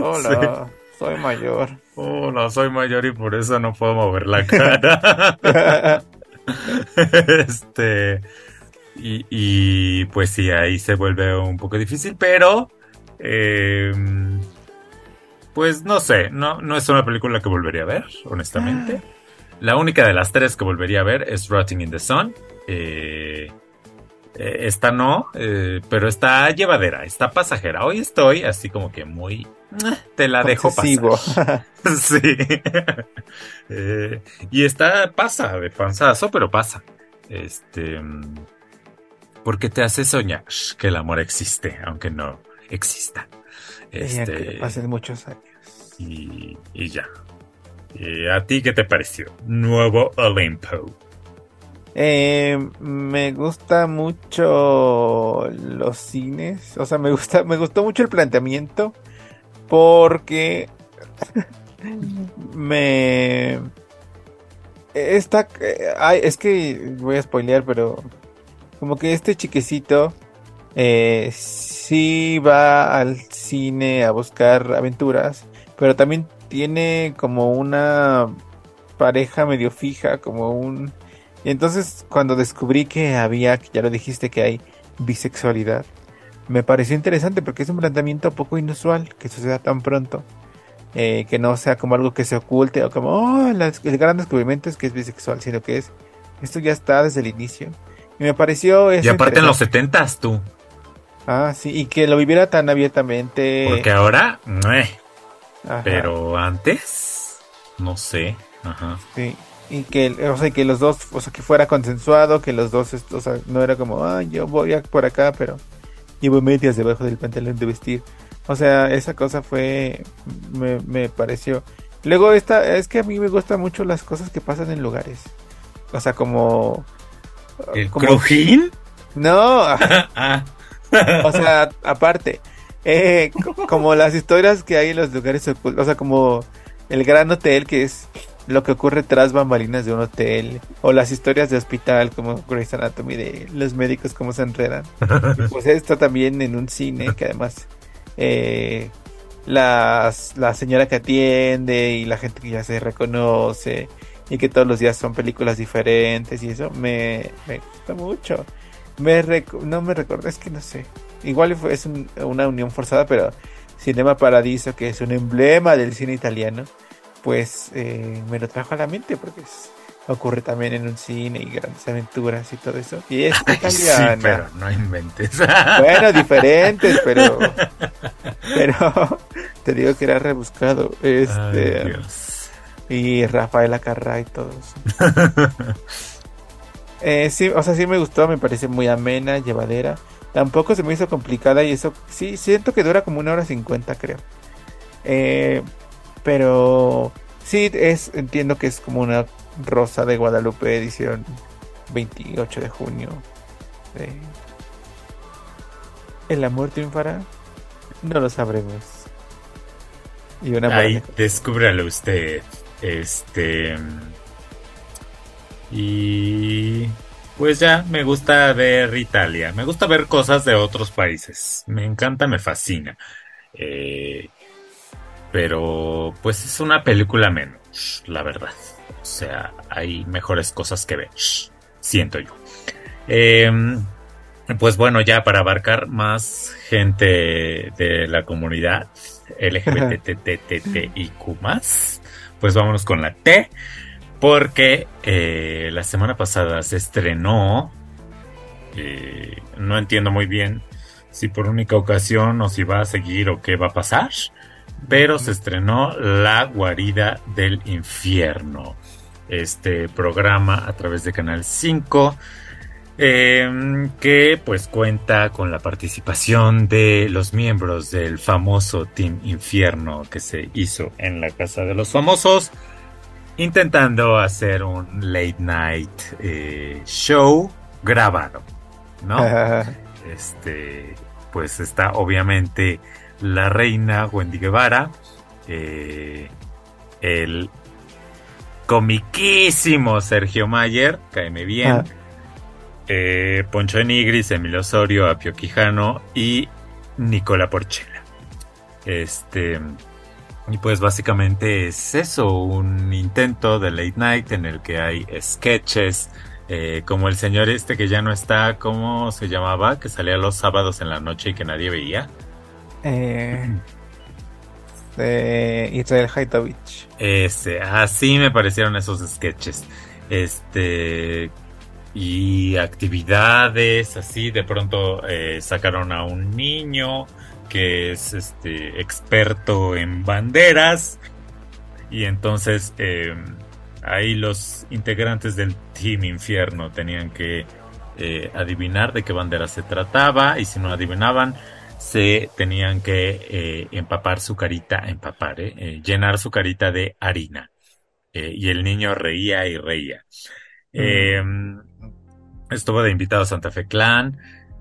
Hola, soy mayor. Hola, soy mayor y por eso no puedo mover la cara. este. Y, y, pues sí, ahí se vuelve un poco difícil, pero. eh, pues no sé, no, no es una película que volvería a ver, honestamente. La única de las tres que volvería a ver es Rotting in the Sun. eh, Eh, esta no, eh, pero está llevadera, está pasajera. Hoy estoy así como que muy... Te la dejo pasar. sí. Eh, y esta pasa de panzazo, pero pasa. Este... Porque te hace soñar que el amor existe, aunque no exista. Este, hace muchos años. Y, y ya. ¿A ti qué te pareció? Nuevo Olimpo. Eh, me gusta mucho los cines. O sea, me gusta, me gustó mucho el planteamiento. Porque me. Esta. Ay, es que voy a spoilear, pero. Como que este chiquecito. Eh, sí va al cine a buscar aventuras. Pero también tiene como una pareja medio fija, como un y entonces cuando descubrí que había, ya lo dijiste, que hay bisexualidad, me pareció interesante porque es un planteamiento poco inusual que suceda tan pronto. Eh, que no sea como algo que se oculte o como, oh, el gran descubrimiento es que es bisexual, sino que es, esto ya está desde el inicio. Y me pareció... Y aparte en los setentas tú. Ah, sí, y que lo viviera tan abiertamente. Porque ahora, no Pero antes, no sé. Ajá. Sí y que, o sea, que los dos, o sea, que fuera consensuado, que los dos, o sea, no era como, ah, yo voy por acá, pero llevo medias debajo del pantalón de vestir. O sea, esa cosa fue, me, me pareció. Luego esta, es que a mí me gustan mucho las cosas que pasan en lugares. O sea, como... ¿El crujín? No. Ah. o sea, aparte. Eh, como las historias que hay en los lugares ocultos. O sea, como el gran hotel que es lo que ocurre tras bambalinas de un hotel o las historias de hospital como Grey's Anatomy de los médicos cómo se enredan. pues esto también en un cine que además eh, la señora que atiende y la gente que ya se reconoce y que todos los días son películas diferentes y eso me, gusta mucho. Me no me recuerdo, es que no sé. Igual es una unión forzada, pero Cinema Paradiso, que es un emblema del cine italiano, pues eh, me lo trajo a la mente porque ocurre también en un cine y grandes aventuras y todo eso. Y es italiana. Sí, pero no inventes. Bueno, diferentes, pero pero te digo que era rebuscado. Este y Rafaela Carrá y todos. eh, sí, o sea, sí me gustó, me parece muy amena, llevadera. Tampoco se me hizo complicada y eso sí siento que dura como una hora cincuenta, creo. Eh, pero sí, es, entiendo que es como una Rosa de Guadalupe edición 28 de junio. ¿El amor triunfará? No lo sabremos. Y una Ahí, descúbralo usted. Este. Y. Pues ya, me gusta ver Italia. Me gusta ver cosas de otros países. Me encanta, me fascina. Eh, pero pues es una película menos, la verdad. O sea, hay mejores cosas que ver, siento yo. Em, pues bueno, ya para abarcar más gente de la comunidad LGBTTTIQ pues vámonos con la T, porque eh, la semana pasada se estrenó, eh, no entiendo muy bien si por única ocasión o si va a seguir o qué va a pasar, pero se estrenó La Guarida del Infierno. Este programa a través de Canal 5. Em, que pues cuenta con la participación de los miembros del famoso Team Infierno que se hizo en la Casa de los Famosos, intentando hacer un late night eh, show grabado, ¿no? este, pues está obviamente la reina Wendy Guevara, eh, el comiquísimo Sergio Mayer, caeme bien, ah. eh, Poncho Nigris, Emilio Osorio, Apio Quijano y Nicola Porchela. Este. Y pues básicamente es eso, un intento de late night en el que hay sketches, eh, como el señor este que ya no está, ¿cómo se llamaba? Que salía los sábados en la noche y que nadie veía. Eh, Israel Haitovich. Ese, así me parecieron esos sketches. Este. y actividades así. De pronto eh, sacaron a un niño que es este experto en banderas y entonces eh, ahí los integrantes del Team Infierno tenían que eh, adivinar de qué bandera se trataba y si no adivinaban se tenían que empapar su carita, empapar, llenar su carita de harina. y el niño reía y reía. Mm. Estuvo de invitado a Santa Fe Clan,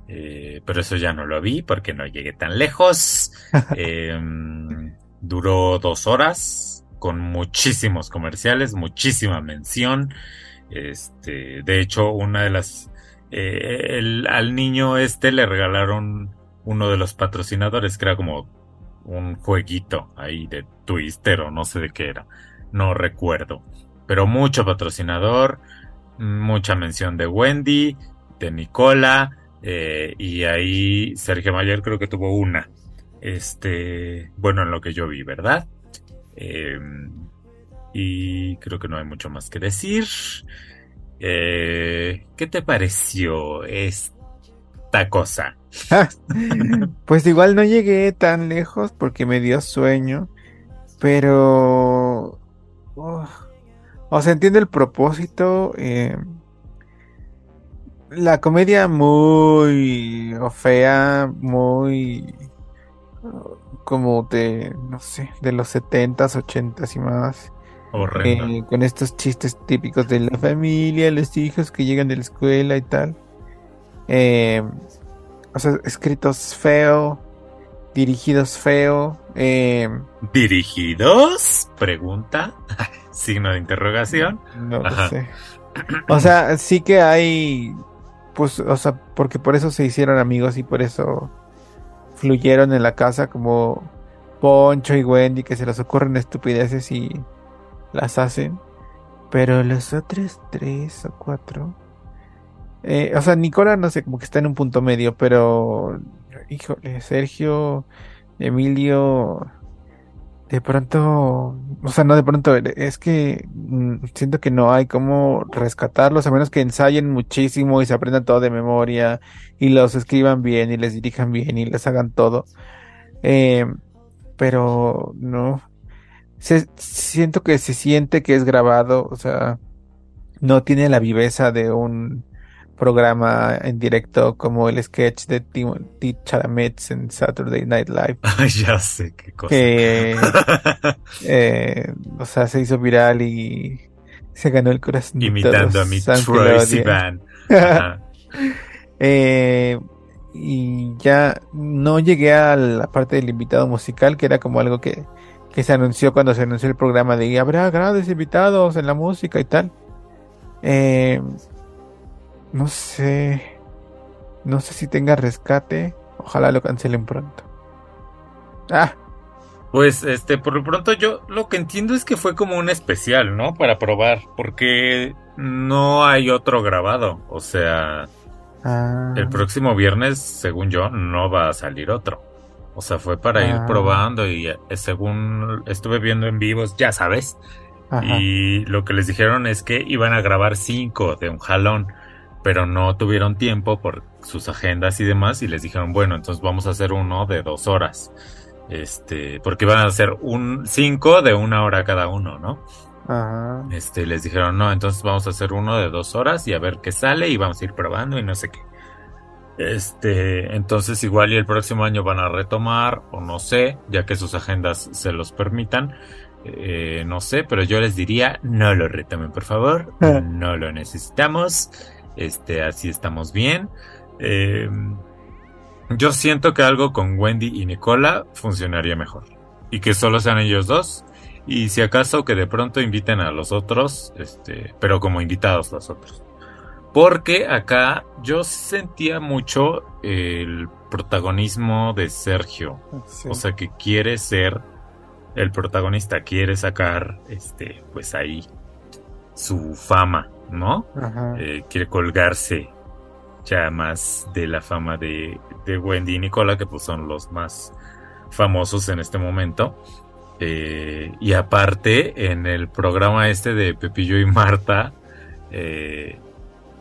eh, pero eso ya no lo vi porque no llegué tan lejos. Em, duró dos horas con muchísimos comerciales, muchísima mención. Este, de hecho, una de las eh, al niño este le regalaron uno de los patrocinadores que era como un jueguito ahí de Twister o no sé de qué era, no recuerdo, pero mucho patrocinador mucha mención de Wendy, de Nicola, eh, y ahí Sergio Mayer creo que tuvo una. Este, bueno, en lo que yo vi, ¿verdad? Em, y creo que no hay mucho más que decir. Eh, ¿Qué te pareció esta cosa? pues igual no llegué tan lejos porque me dio sueño, pero... O sea, entiendo el propósito. Eh, la comedia muy fea, muy como de, no sé, de los 70s, 80s y más. Eh, con estos chistes típicos de la familia, los hijos que llegan de la escuela y tal. Eh, o sea, escritos feo, dirigidos feo. ¿Dirigidos? Pregunta. Signo de interrogación. No lo sé. O sea, sí que hay. Pues, o sea, porque por eso se hicieron amigos y por eso fluyeron en la casa como Poncho y Wendy, que se les ocurren estupideces y las hacen. Pero los otros tres o cuatro. Eh, o sea, Nicola no sé, como que está en un punto medio, pero. Híjole, Sergio, Emilio de pronto, o sea, no de pronto, es que mm, siento que no hay cómo rescatarlos, a menos que ensayen muchísimo y se aprendan todo de memoria y los escriban bien y les dirijan bien y les hagan todo. Eh, pero no, se, siento que se siente que es grabado, o sea, no tiene la viveza de un programa en directo como el sketch de Timothy Chalamet en Saturday Night Live. ya sé qué cosa. Que, eh, o sea, se hizo viral y se ganó el corazón. Imitando a mi Troy eh, y ya no llegué a la parte del invitado musical, que era como algo que, que se anunció cuando se anunció el programa de habrá grandes invitados en la música y tal. Eh, no sé. No sé si tenga rescate. Ojalá lo cancelen pronto. Ah. Pues este, por lo pronto yo lo que entiendo es que fue como un especial, ¿no? Para probar, porque no hay otro grabado. O sea, ah. el próximo viernes, según yo, no va a salir otro. O sea, fue para ir ah. probando y eh, según estuve viendo en vivos, ya sabes. Y lo que les dijeron es que iban a grabar cinco de un jalón pero no tuvieron tiempo por sus agendas y demás y les dijeron, bueno, entonces vamos a hacer uno de dos horas. Este, porque iban a hacer un cinco de una hora cada uno, ¿no? Ajá. Este, les dijeron, no, entonces vamos a hacer uno de dos horas y a ver qué sale y vamos a ir probando y no sé qué. Este, entonces igual y el próximo año van a retomar, o no sé, ya que sus agendas se los permitan. Eh, no sé, pero yo les diría, no lo retomen, por favor. no lo necesitamos. Este, así estamos bien. Eh, yo siento que algo con Wendy y Nicola funcionaría mejor. Y que solo sean ellos dos. Y si acaso que de pronto inviten a los otros, este, pero como invitados los otros. Porque acá yo sentía mucho el protagonismo de Sergio. O sea que quiere ser el protagonista, quiere sacar, este, pues ahí su fama. ¿No? Eh, quiere colgarse ya más de la fama de, Wendy y Nicola, que pues son los más famosos en este momento. Eh, y aparte, en el programa este de Pepillo y Marta, eh,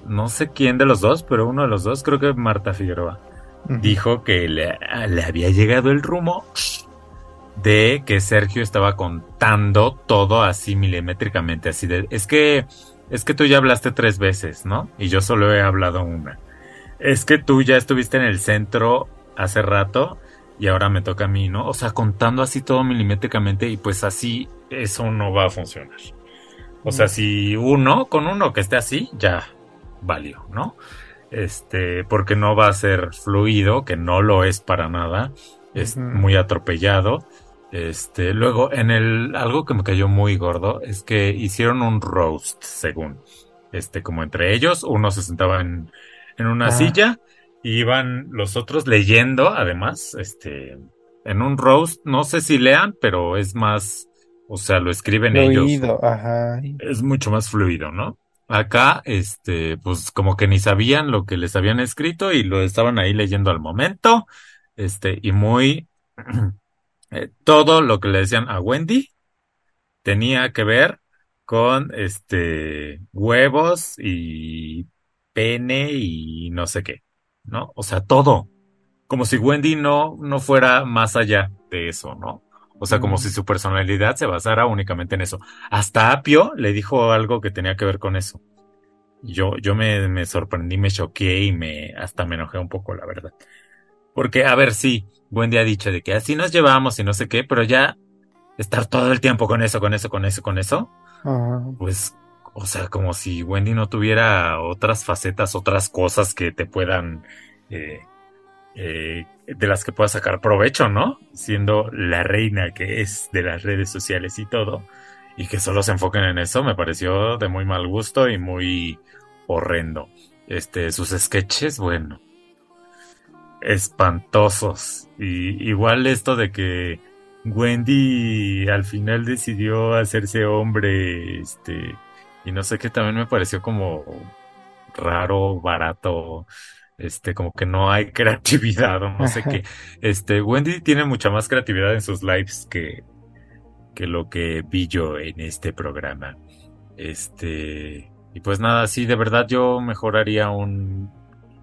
no sé quién de los dos, pero uno de los dos, creo que Marta Figueroa, dijo que le, había llegado el rumor de que Sergio estaba contando todo así milimétricamente, así de, es que, es que tú ya hablaste tres veces, ¿no? Y yo solo he hablado una. Es que tú ya estuviste en el centro hace rato y ahora me toca a mí, ¿no? O sea, contando así todo milimétricamente y pues así eso no va a funcionar. O sea, si uno, con uno que esté así, ya valió, ¿no? Este, porque no va a ser fluido, que no lo es para nada, es muy atropellado. Este, luego, en el, algo que me cayó muy gordo es que hicieron un roast, según, este, como entre ellos, uno se sentaba en, en una ah. silla y iban los otros leyendo, además, este, en un roast, no sé si lean, pero es más, o sea, lo escriben ellos. Ajá. Es mucho más fluido, ¿no? Acá, este, pues como que ni sabían lo que les habían escrito y lo estaban ahí leyendo al momento, este, y muy, eh, todo lo que le decían a Wendy tenía que ver con, este, huevos y pene y no sé qué, ¿no? O sea, todo. Como si Wendy no, no fuera más allá de eso, ¿no? O sea, como si su personalidad se basara únicamente en eso. Hasta Apio le dijo algo que tenía que ver con eso. Yo, yo me, me sorprendí, me choqué y me, hasta me enojé un poco, la verdad. Porque, a ver, sí, Wendy ha dicho de que así nos llevamos y no sé qué, pero ya estar todo el tiempo con eso, con eso, con eso, con eso, pues, o sea, como si Wendy no tuviera otras facetas, otras cosas que te puedan eh, eh, de las que pueda sacar provecho, ¿no? Siendo la reina que es de las redes sociales y todo, y que solo se enfoquen en eso, me pareció de muy mal gusto y muy horrendo. Este, sus sketches, bueno, espantosos. Y igual esto de que Wendy al final decidió hacerse hombre, este, y no sé qué también me pareció como raro, barato este, como que no hay creatividad o no sé qué. Este, Wendy tiene mucha más creatividad en sus lives que, que lo que vi yo en este programa. Este, y pues nada, sí, de verdad yo mejoraría un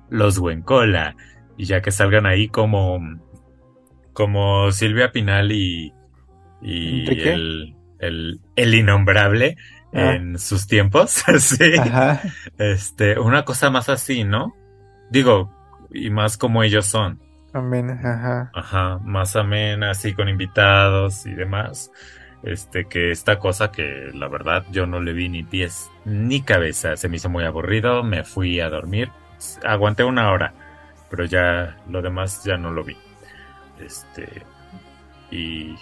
Los Wencola. Y ya que salgan ahí como, como Silvia Pinal y, y el, el, el innombrable ah. en sus tiempos. sí. Este, una cosa más así, ¿no? Digo, y más como ellos son. Amén, ajá. Ajá, más amén, así con invitados y demás. Este, que esta cosa que la verdad yo no le vi ni pies ni cabeza, se me hizo muy aburrido, me fui a dormir, aguanté una hora, pero ya lo demás ya no lo vi. Este, y,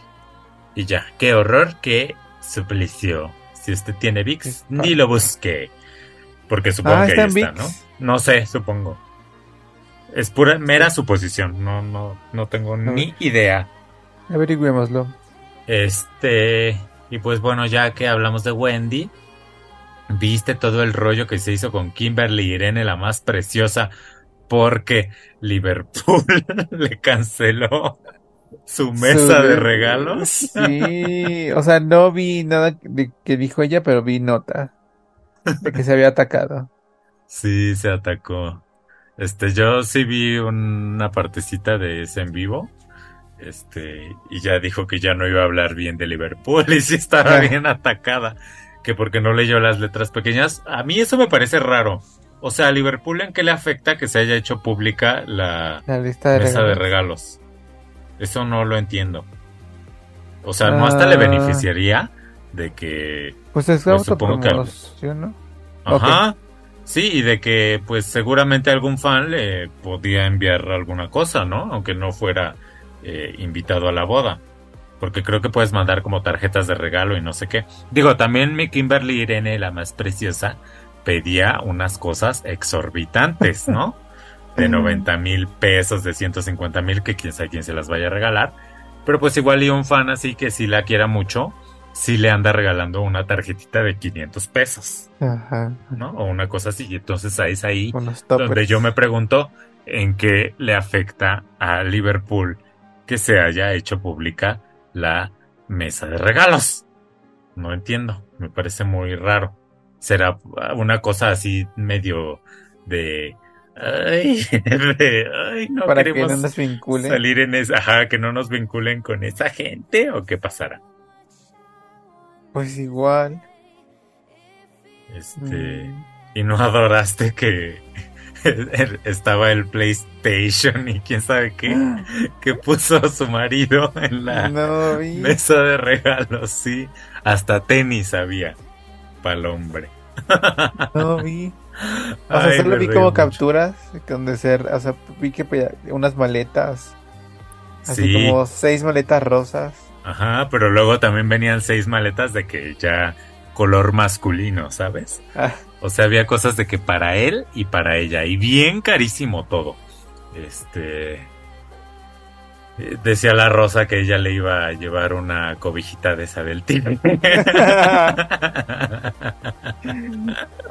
y ya, qué horror, qué suplicio. Si usted tiene VIX, ni lo busque. Porque supongo ah, que ahí está, ¿no? No sé, supongo. Es pura, mera suposición. No, no, no tengo ni idea. Averigüémoslo. Este. Y pues bueno, ya que hablamos de Wendy, viste todo el rollo que se hizo con Kimberly Irene, la más preciosa, porque Liverpool le canceló su mesa de regalos. Sí, o sea, no vi nada de que dijo ella, pero vi nota de que se había atacado. Sí, se atacó. Este, yo sí vi una partecita de ese en vivo. Este, y ya dijo que ya no iba a hablar bien de Liverpool y sí estaba bien atacada. Que porque no leyó las letras pequeñas. A mí eso me parece raro. O sea, a Liverpool en qué le afecta que se haya hecho pública la, lista de mesa regalos. de regalos. Eso no lo entiendo. O sea, no hasta le ah. beneficiaría de que. Pues es pues, supongo que. ¿no? Ajá. Sí, y de que pues seguramente algún fan le podía enviar alguna cosa, ¿no? Aunque no fuera eh, invitado a la boda. Porque creo que puedes mandar como tarjetas de regalo y no sé qué. Digo, también mi Kimberly Irene, la más preciosa, pedía unas cosas exorbitantes, ¿no? De 90 mil pesos, de 150 mil, que quién sabe quién se las vaya a regalar. Pero pues igual y un fan así que si la quiera mucho, si le anda regalando una tarjetita de 500 pesos. Ajá. ¿No? O una cosa así. Entonces ahí es ahí donde yo me pregunto en qué le afecta a Liverpool que se haya hecho pública la mesa de regalos. No entiendo. Me parece muy raro. Será una cosa así medio de Ay, ay, no Para queremos que no nos vinculen. salir en esa, ajá, que no nos vinculen con esa gente o qué pasará. Pues igual. Este, Mm. y no adoraste que estaba el PlayStation y quién sabe qué, que puso su marido en la No mesa de regalos, sí, hasta tenis había para el hombre. No vi. O sea, Ay, solo vi como mucho. capturas donde ser, o sea, vi que unas maletas, así Sí. como seis maletas rosas. Ajá, pero luego también venían seis maletas de que ya color masculino, ¿sabes? Ah, O sea, había cosas de que para él y para ella. Y bien carísimo todo. Este. Decía la Rosa que ella le iba a llevar una cobijita de esa del tigre.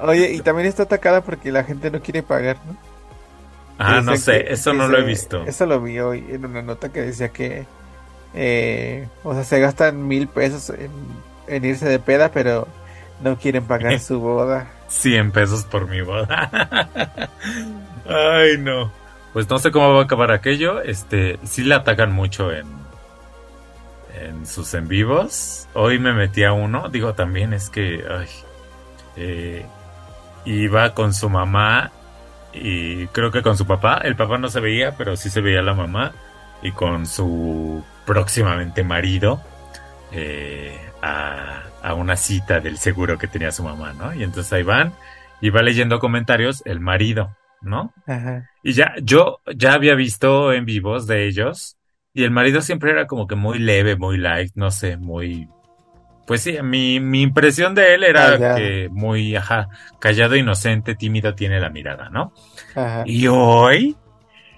Oye, y también está atacada porque la gente no quiere pagar, ¿no? ah, no sé, que- eso que no lo he visto. Eso lo vi hoy en una nota que decía que, eh, o sea, se gastan mil pesos en, en irse de peda, pero no quieren pagar su boda. 100 pesos por mi boda. Ay, no. Pues no sé cómo va a acabar aquello. Este, sí le atacan mucho en, en sus en vivos. Hoy me metí a uno. Digo, también es que, ay, eh, iba con su mamá y creo que con su papá. El papá no se veía, pero sí se veía la mamá. Y con su próximamente marido eh, a, a una cita del seguro que tenía su mamá, ¿no? Y entonces ahí van y va leyendo comentarios el marido, ¿no? Ajá. Y ya, yo ya había visto en vivos de ellos y el marido siempre era como que muy leve, muy light, no sé, muy... Pues sí, mi, mi impresión de él era que muy, ajá, callado, inocente, tímido tiene la mirada, ¿no? Ajá. Y hoy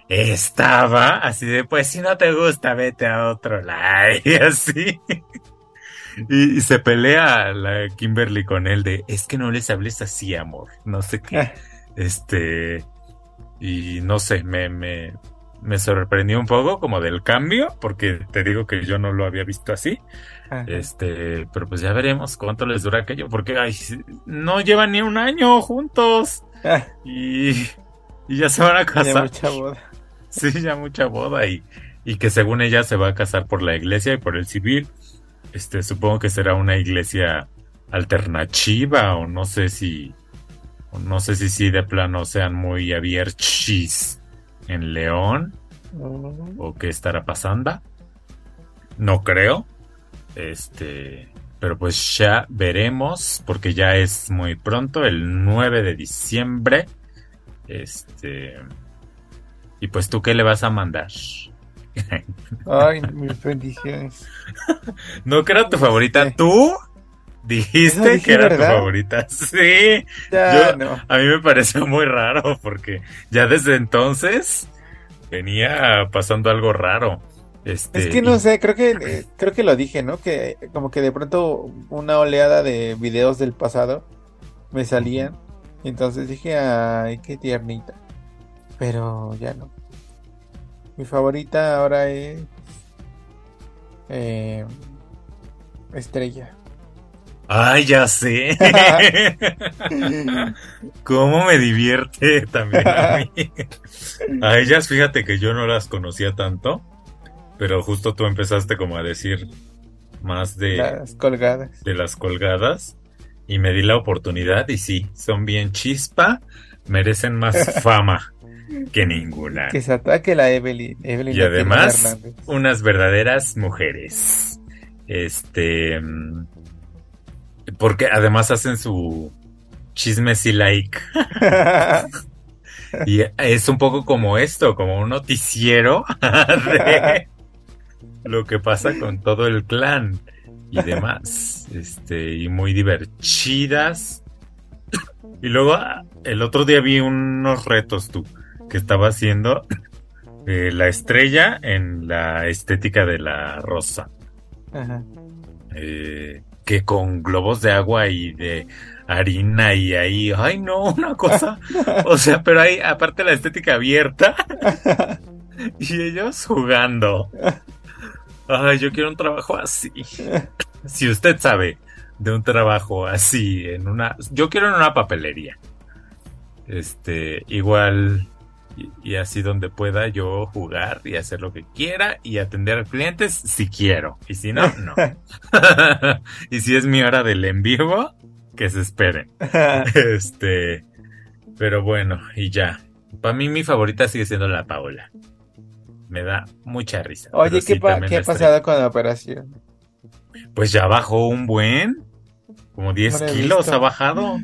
estaba así de, pues si no te gusta, vete a otro lado, y así. Y, y se pelea la Kimberly con él de, es que no les hables así, amor, no sé qué. Ah. Este, y no sé, me, me, me sorprendió un poco como del cambio, porque te digo que yo no lo había visto así. Ajá. Este, pero pues ya veremos cuánto les dura aquello, porque ay, no llevan ni un año juntos Ah, y, y ya se van a ya casar. mucha boda. Sí, ya mucha boda y, y que según ella se va a casar por la iglesia y por el civil. Este, supongo que será una iglesia alternativa o no sé si, no sé si sí de plano sean muy abiertos en León o qué estará pasando. No creo. Este, pero pues ya veremos porque ya es muy pronto, el 9 de diciembre. Este, y pues tú qué le vas a mandar? Ay, mis bendiciones. No era tu favorita, Sí. tú dijiste que era tu favorita. Sí, Ya Yo- no. a mí me pareció muy raro porque ya desde entonces venía pasando algo raro. Este, Es que no y- sé, creo que eh, creo que lo dije, ¿no? Que como que de pronto una oleada de videos del pasado me salían. Y entonces dije, ay, qué tiernita. Pero ya no. Mi favorita ahora es eh, Estrella. Ay, ya sé. ¿Cómo me divierte también a mí? A ellas, fíjate que yo no las conocía tanto, pero justo tú empezaste como a decir más de, Las colgadas. de las colgadas y me di la oportunidad y sí, son bien chispa, merecen más fama que ninguna. Que se ataque la Evelyn. Evelyn Y además, unas verdaderas mujeres. Este. Porque además hacen su chisme si like. Y es un poco como esto, como un noticiero de lo que pasa con todo el clan y demás. Este, y muy divertidas. Y luego el otro día vi unos retos tú que estaba haciendo eh, la estrella en la estética de la rosa. Ajá. Eh, que con globos de agua y de harina y ahí, ay no, una cosa. O sea, pero hay aparte la estética abierta y ellos jugando. Ay, yo quiero un trabajo así. Si usted sabe de un trabajo así en una yo quiero en una papelería este igual y, así donde pueda yo jugar y hacer lo que quiera y atender a clientes si quiero. Y si no no. Y si es mi hora del en vivo que se esperen este pero bueno y ya. Para mí mi favorita sigue siendo la Paola. Me da mucha risa oye qué, ¿qué ha pasado con la operación pues ya bajó un buen como 10 kilos ha bajado.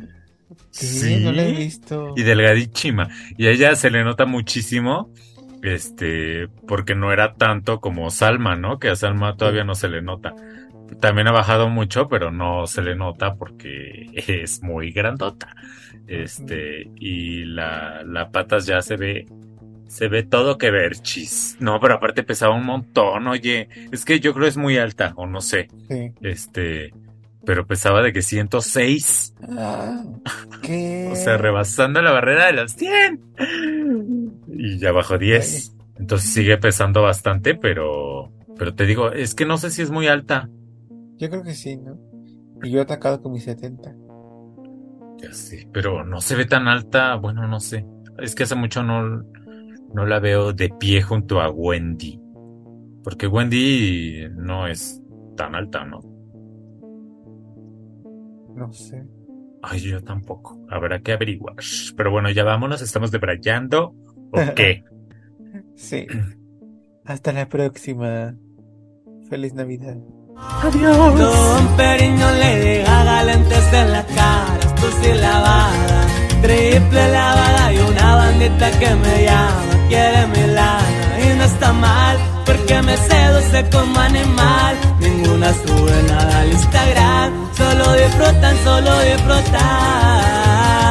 Sí, no la he visto. Y delgadísima. Y a ella se le nota muchísimo, este, porque no era tanto como Salma, ¿no? Que a Salma todavía no se le nota. También ha bajado mucho, pero no se le nota porque es muy grandota. Este, y la, la patas ya se ve, se ve todo que ver, chis. No, pero aparte pesaba un montón, oye. Es que yo creo que es muy alta, o no sé. Sí. Este, pero pesaba de que 106. Ah, ¿Qué? o sea, rebasando la barrera de los 100. Y ya bajó 10. Entonces sigue pesando bastante, pero pero te digo, es que no sé si es muy alta. Yo creo que sí, ¿no? Y yo he atacado con mis 70. Ya sí, pero no se ve tan alta, bueno, no sé. Es que hace mucho no, no la veo de pie junto a Wendy. Porque Wendy no es tan alta, ¿no? No sé. Ay, yo tampoco. Habrá que averiguar. Pero bueno, ya vámonos, estamos debrayando. ¿O qué? sí. Hasta la próxima. Feliz Navidad. Adiós. Don Periño le deja lentes en la cara, esto sí lavada, triple lavada y una bandita que me llama, quiere mi lana y no está mal, porque me seduce como animal, ninguna sube nada al Instagram solo disfrutan, solo disfrutan.